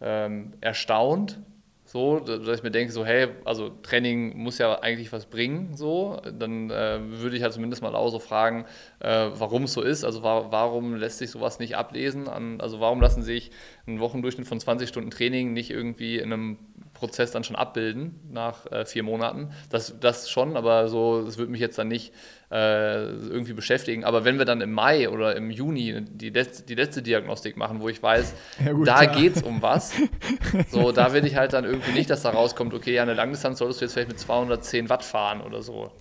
ähm, erstaunt, so, dass ich mir denke, so, hey, also Training muss ja eigentlich was bringen, so, dann äh, würde ich halt zumindest mal auch so fragen, äh, warum es so ist, also wa warum lässt sich sowas nicht ablesen, an, also warum lassen sich ein Wochendurchschnitt von 20 Stunden Training nicht irgendwie in einem Prozess dann schon abbilden nach äh, vier Monaten. Das, das schon, aber so, das würde mich jetzt dann nicht äh, irgendwie beschäftigen. Aber wenn wir dann im Mai oder im Juni die, letzte, die letzte Diagnostik machen, wo ich weiß, ja, gut, da geht es um was, so, da will ich halt dann irgendwie nicht, dass da rauskommt, okay, ja, eine Langdistanz solltest du jetzt vielleicht mit 210 Watt fahren oder so.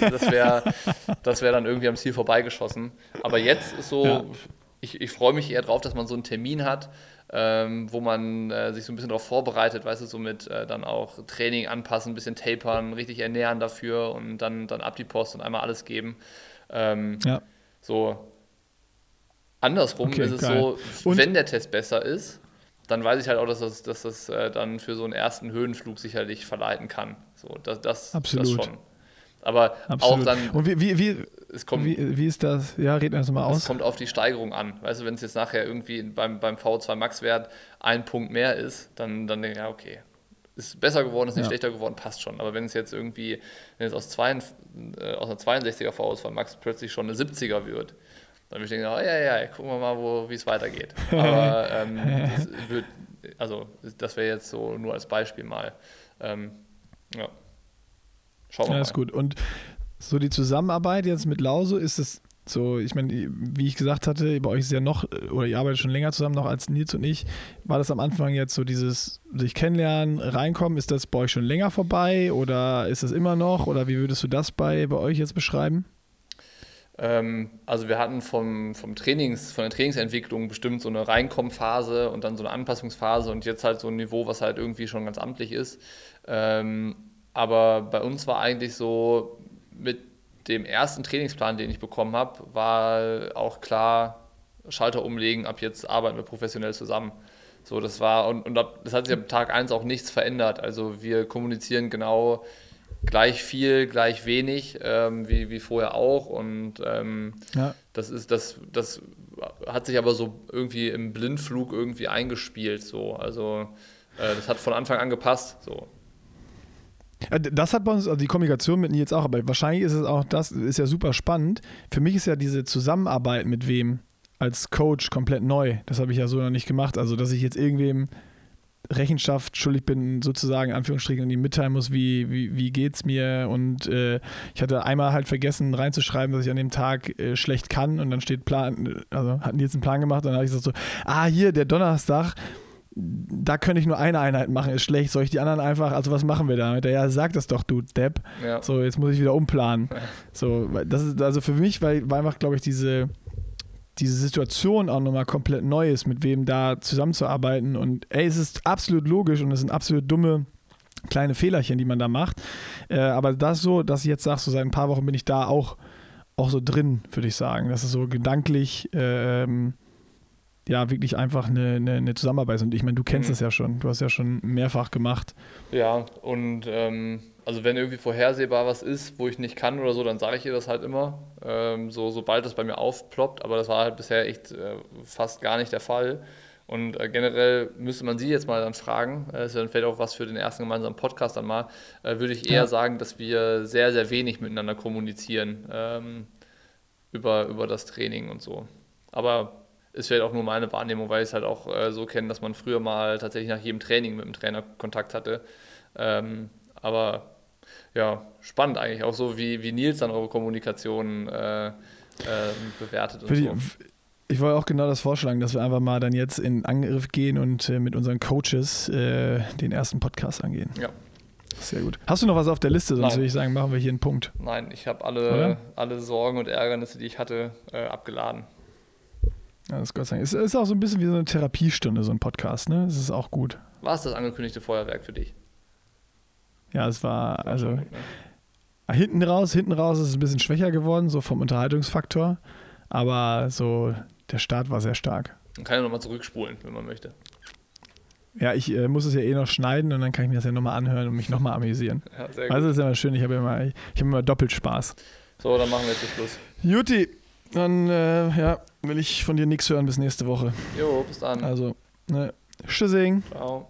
Das wäre das wär dann irgendwie am Ziel vorbeigeschossen. Aber jetzt ist so, ja. Ich, ich freue mich eher drauf, dass man so einen Termin hat, ähm, wo man äh, sich so ein bisschen darauf vorbereitet, weißt du, so mit äh, dann auch Training anpassen, ein bisschen tapern, richtig ernähren dafür und dann, dann ab die Post und einmal alles geben. Ähm, ja. So andersrum okay, ist es geil. so, und? wenn der Test besser ist, dann weiß ich halt auch, dass das, dass das äh, dann für so einen ersten Höhenflug sicherlich verleiten kann. So, das, das, Absolut. das schon. Aber Absolut. auch dann. Und wie, wie, wie, es kommt, wie, wie ist das? Ja, red erst mal aus. Es kommt auf die Steigerung an. Weißt du, wenn es jetzt nachher irgendwie beim, beim V2 Max-Wert ein Punkt mehr ist, dann, dann denke ich, ja, okay. Ist besser geworden, ist nicht ja. schlechter geworden, passt schon. Aber wenn es jetzt irgendwie, wenn es aus, zwei, äh, aus einer 62er V2 Max plötzlich schon eine 70er wird, dann würde ich denken, oh, ja, ja, gucken wir mal, wie es weitergeht. Aber ähm, das wird, also das wäre jetzt so nur als Beispiel mal. Ähm, ja. Schauen wir ja, mal. ist gut. Und so die Zusammenarbeit jetzt mit Lauso ist es so, ich meine, wie ich gesagt hatte, bei euch ist ja noch, oder ihr arbeitet schon länger zusammen noch als Nils und ich. War das am Anfang jetzt so dieses sich kennenlernen, reinkommen? Ist das bei euch schon länger vorbei oder ist das immer noch? Oder wie würdest du das bei, bei euch jetzt beschreiben? Ähm, also wir hatten vom, vom Trainings, von der Trainingsentwicklung bestimmt so eine Reinkommphase und dann so eine Anpassungsphase und jetzt halt so ein Niveau, was halt irgendwie schon ganz amtlich ist. Ähm, aber bei uns war eigentlich so, mit dem ersten Trainingsplan, den ich bekommen habe, war auch klar, Schalter umlegen, ab jetzt arbeiten wir professionell zusammen. So, das war, und, und das hat sich ab Tag 1 auch nichts verändert. Also wir kommunizieren genau gleich viel, gleich wenig, ähm, wie, wie vorher auch. Und ähm, ja. das ist, das, das hat sich aber so irgendwie im Blindflug irgendwie eingespielt. So. Also äh, das hat von Anfang an gepasst. So. Äh, das hat bei uns, also die Kommunikation mit Nils auch, aber wahrscheinlich ist es auch, das ist ja super spannend. Für mich ist ja diese Zusammenarbeit mit wem als Coach komplett neu. Das habe ich ja so noch nicht gemacht. Also, dass ich jetzt irgendwem Rechenschaft schuldig bin, sozusagen, in Anführungsstrichen, und ihm mitteilen muss, wie, wie, wie geht's mir. Und äh, ich hatte einmal halt vergessen reinzuschreiben, dass ich an dem Tag äh, schlecht kann und dann steht Plan, also hatten die jetzt einen Plan gemacht und dann habe ich gesagt so, ah, hier, der Donnerstag, da könnte ich nur eine Einheit machen, ist schlecht. Soll ich die anderen einfach, also was machen wir damit? Ja, sag das doch, du Depp. Ja. So, jetzt muss ich wieder umplanen. So, das ist also für mich, weil, war einfach, glaube ich, diese, diese Situation auch nochmal komplett neu ist, mit wem da zusammenzuarbeiten. Und ey, es ist absolut logisch und es sind absolut dumme kleine Fehlerchen, die man da macht. Äh, aber das so, dass ich jetzt sage, so seit ein paar Wochen bin ich da auch, auch so drin, würde ich sagen. Das ist so gedanklich. Ähm, ja wirklich einfach eine, eine, eine Zusammenarbeit. Und ich meine, du kennst es mhm. ja schon, du hast ja schon mehrfach gemacht. Ja, und ähm, also wenn irgendwie vorhersehbar was ist, wo ich nicht kann oder so, dann sage ich ihr das halt immer, ähm, so, sobald das bei mir aufploppt. Aber das war halt bisher echt äh, fast gar nicht der Fall. Und äh, generell müsste man sie jetzt mal dann fragen, äh, das ist dann vielleicht auch was für den ersten gemeinsamen Podcast dann mal, äh, würde ich eher ja. sagen, dass wir sehr, sehr wenig miteinander kommunizieren ähm, über, über das Training und so. Aber ist vielleicht auch nur meine Wahrnehmung, weil ich es halt auch äh, so kenne, dass man früher mal tatsächlich nach jedem Training mit dem Trainer Kontakt hatte. Ähm, aber ja, spannend eigentlich, auch so wie, wie Nils dann eure Kommunikation äh, äh, bewertet und so. Ich wollte auch genau das vorschlagen, dass wir einfach mal dann jetzt in Angriff gehen und äh, mit unseren Coaches äh, den ersten Podcast angehen. Ja. Sehr gut. Hast du noch was auf der Liste? Sonst Nein. würde ich sagen, machen wir hier einen Punkt. Nein, ich habe alle, alle Sorgen und Ärgernisse, die ich hatte, äh, abgeladen. Ja, das ist Gott sei Dank. Es ist auch so ein bisschen wie so eine Therapiestunde, so ein Podcast, ne? Das ist auch gut. War es das angekündigte Feuerwerk für dich? Ja, es war, also. Gut, ne? Ah, hinten raus, hinten raus ist es ein bisschen schwächer geworden, so vom Unterhaltungsfaktor. Aber so der Start war sehr stark. Man kann ja nochmal zurückspulen, wenn man möchte. Ja, ich äh, muss es ja eh noch schneiden und dann kann ich mir das ja nochmal anhören und mich nochmal amüsieren. Ja, sehr gut. Also das ist immer schön, ich habe immer, ich habe immer doppelt Spaß. So, dann machen wir jetzt Schluss. Juti, dann äh, ja, will ich von dir nichts hören bis nächste Woche. Jo, bis dann. Also, ne, Tschüssing. Ciao.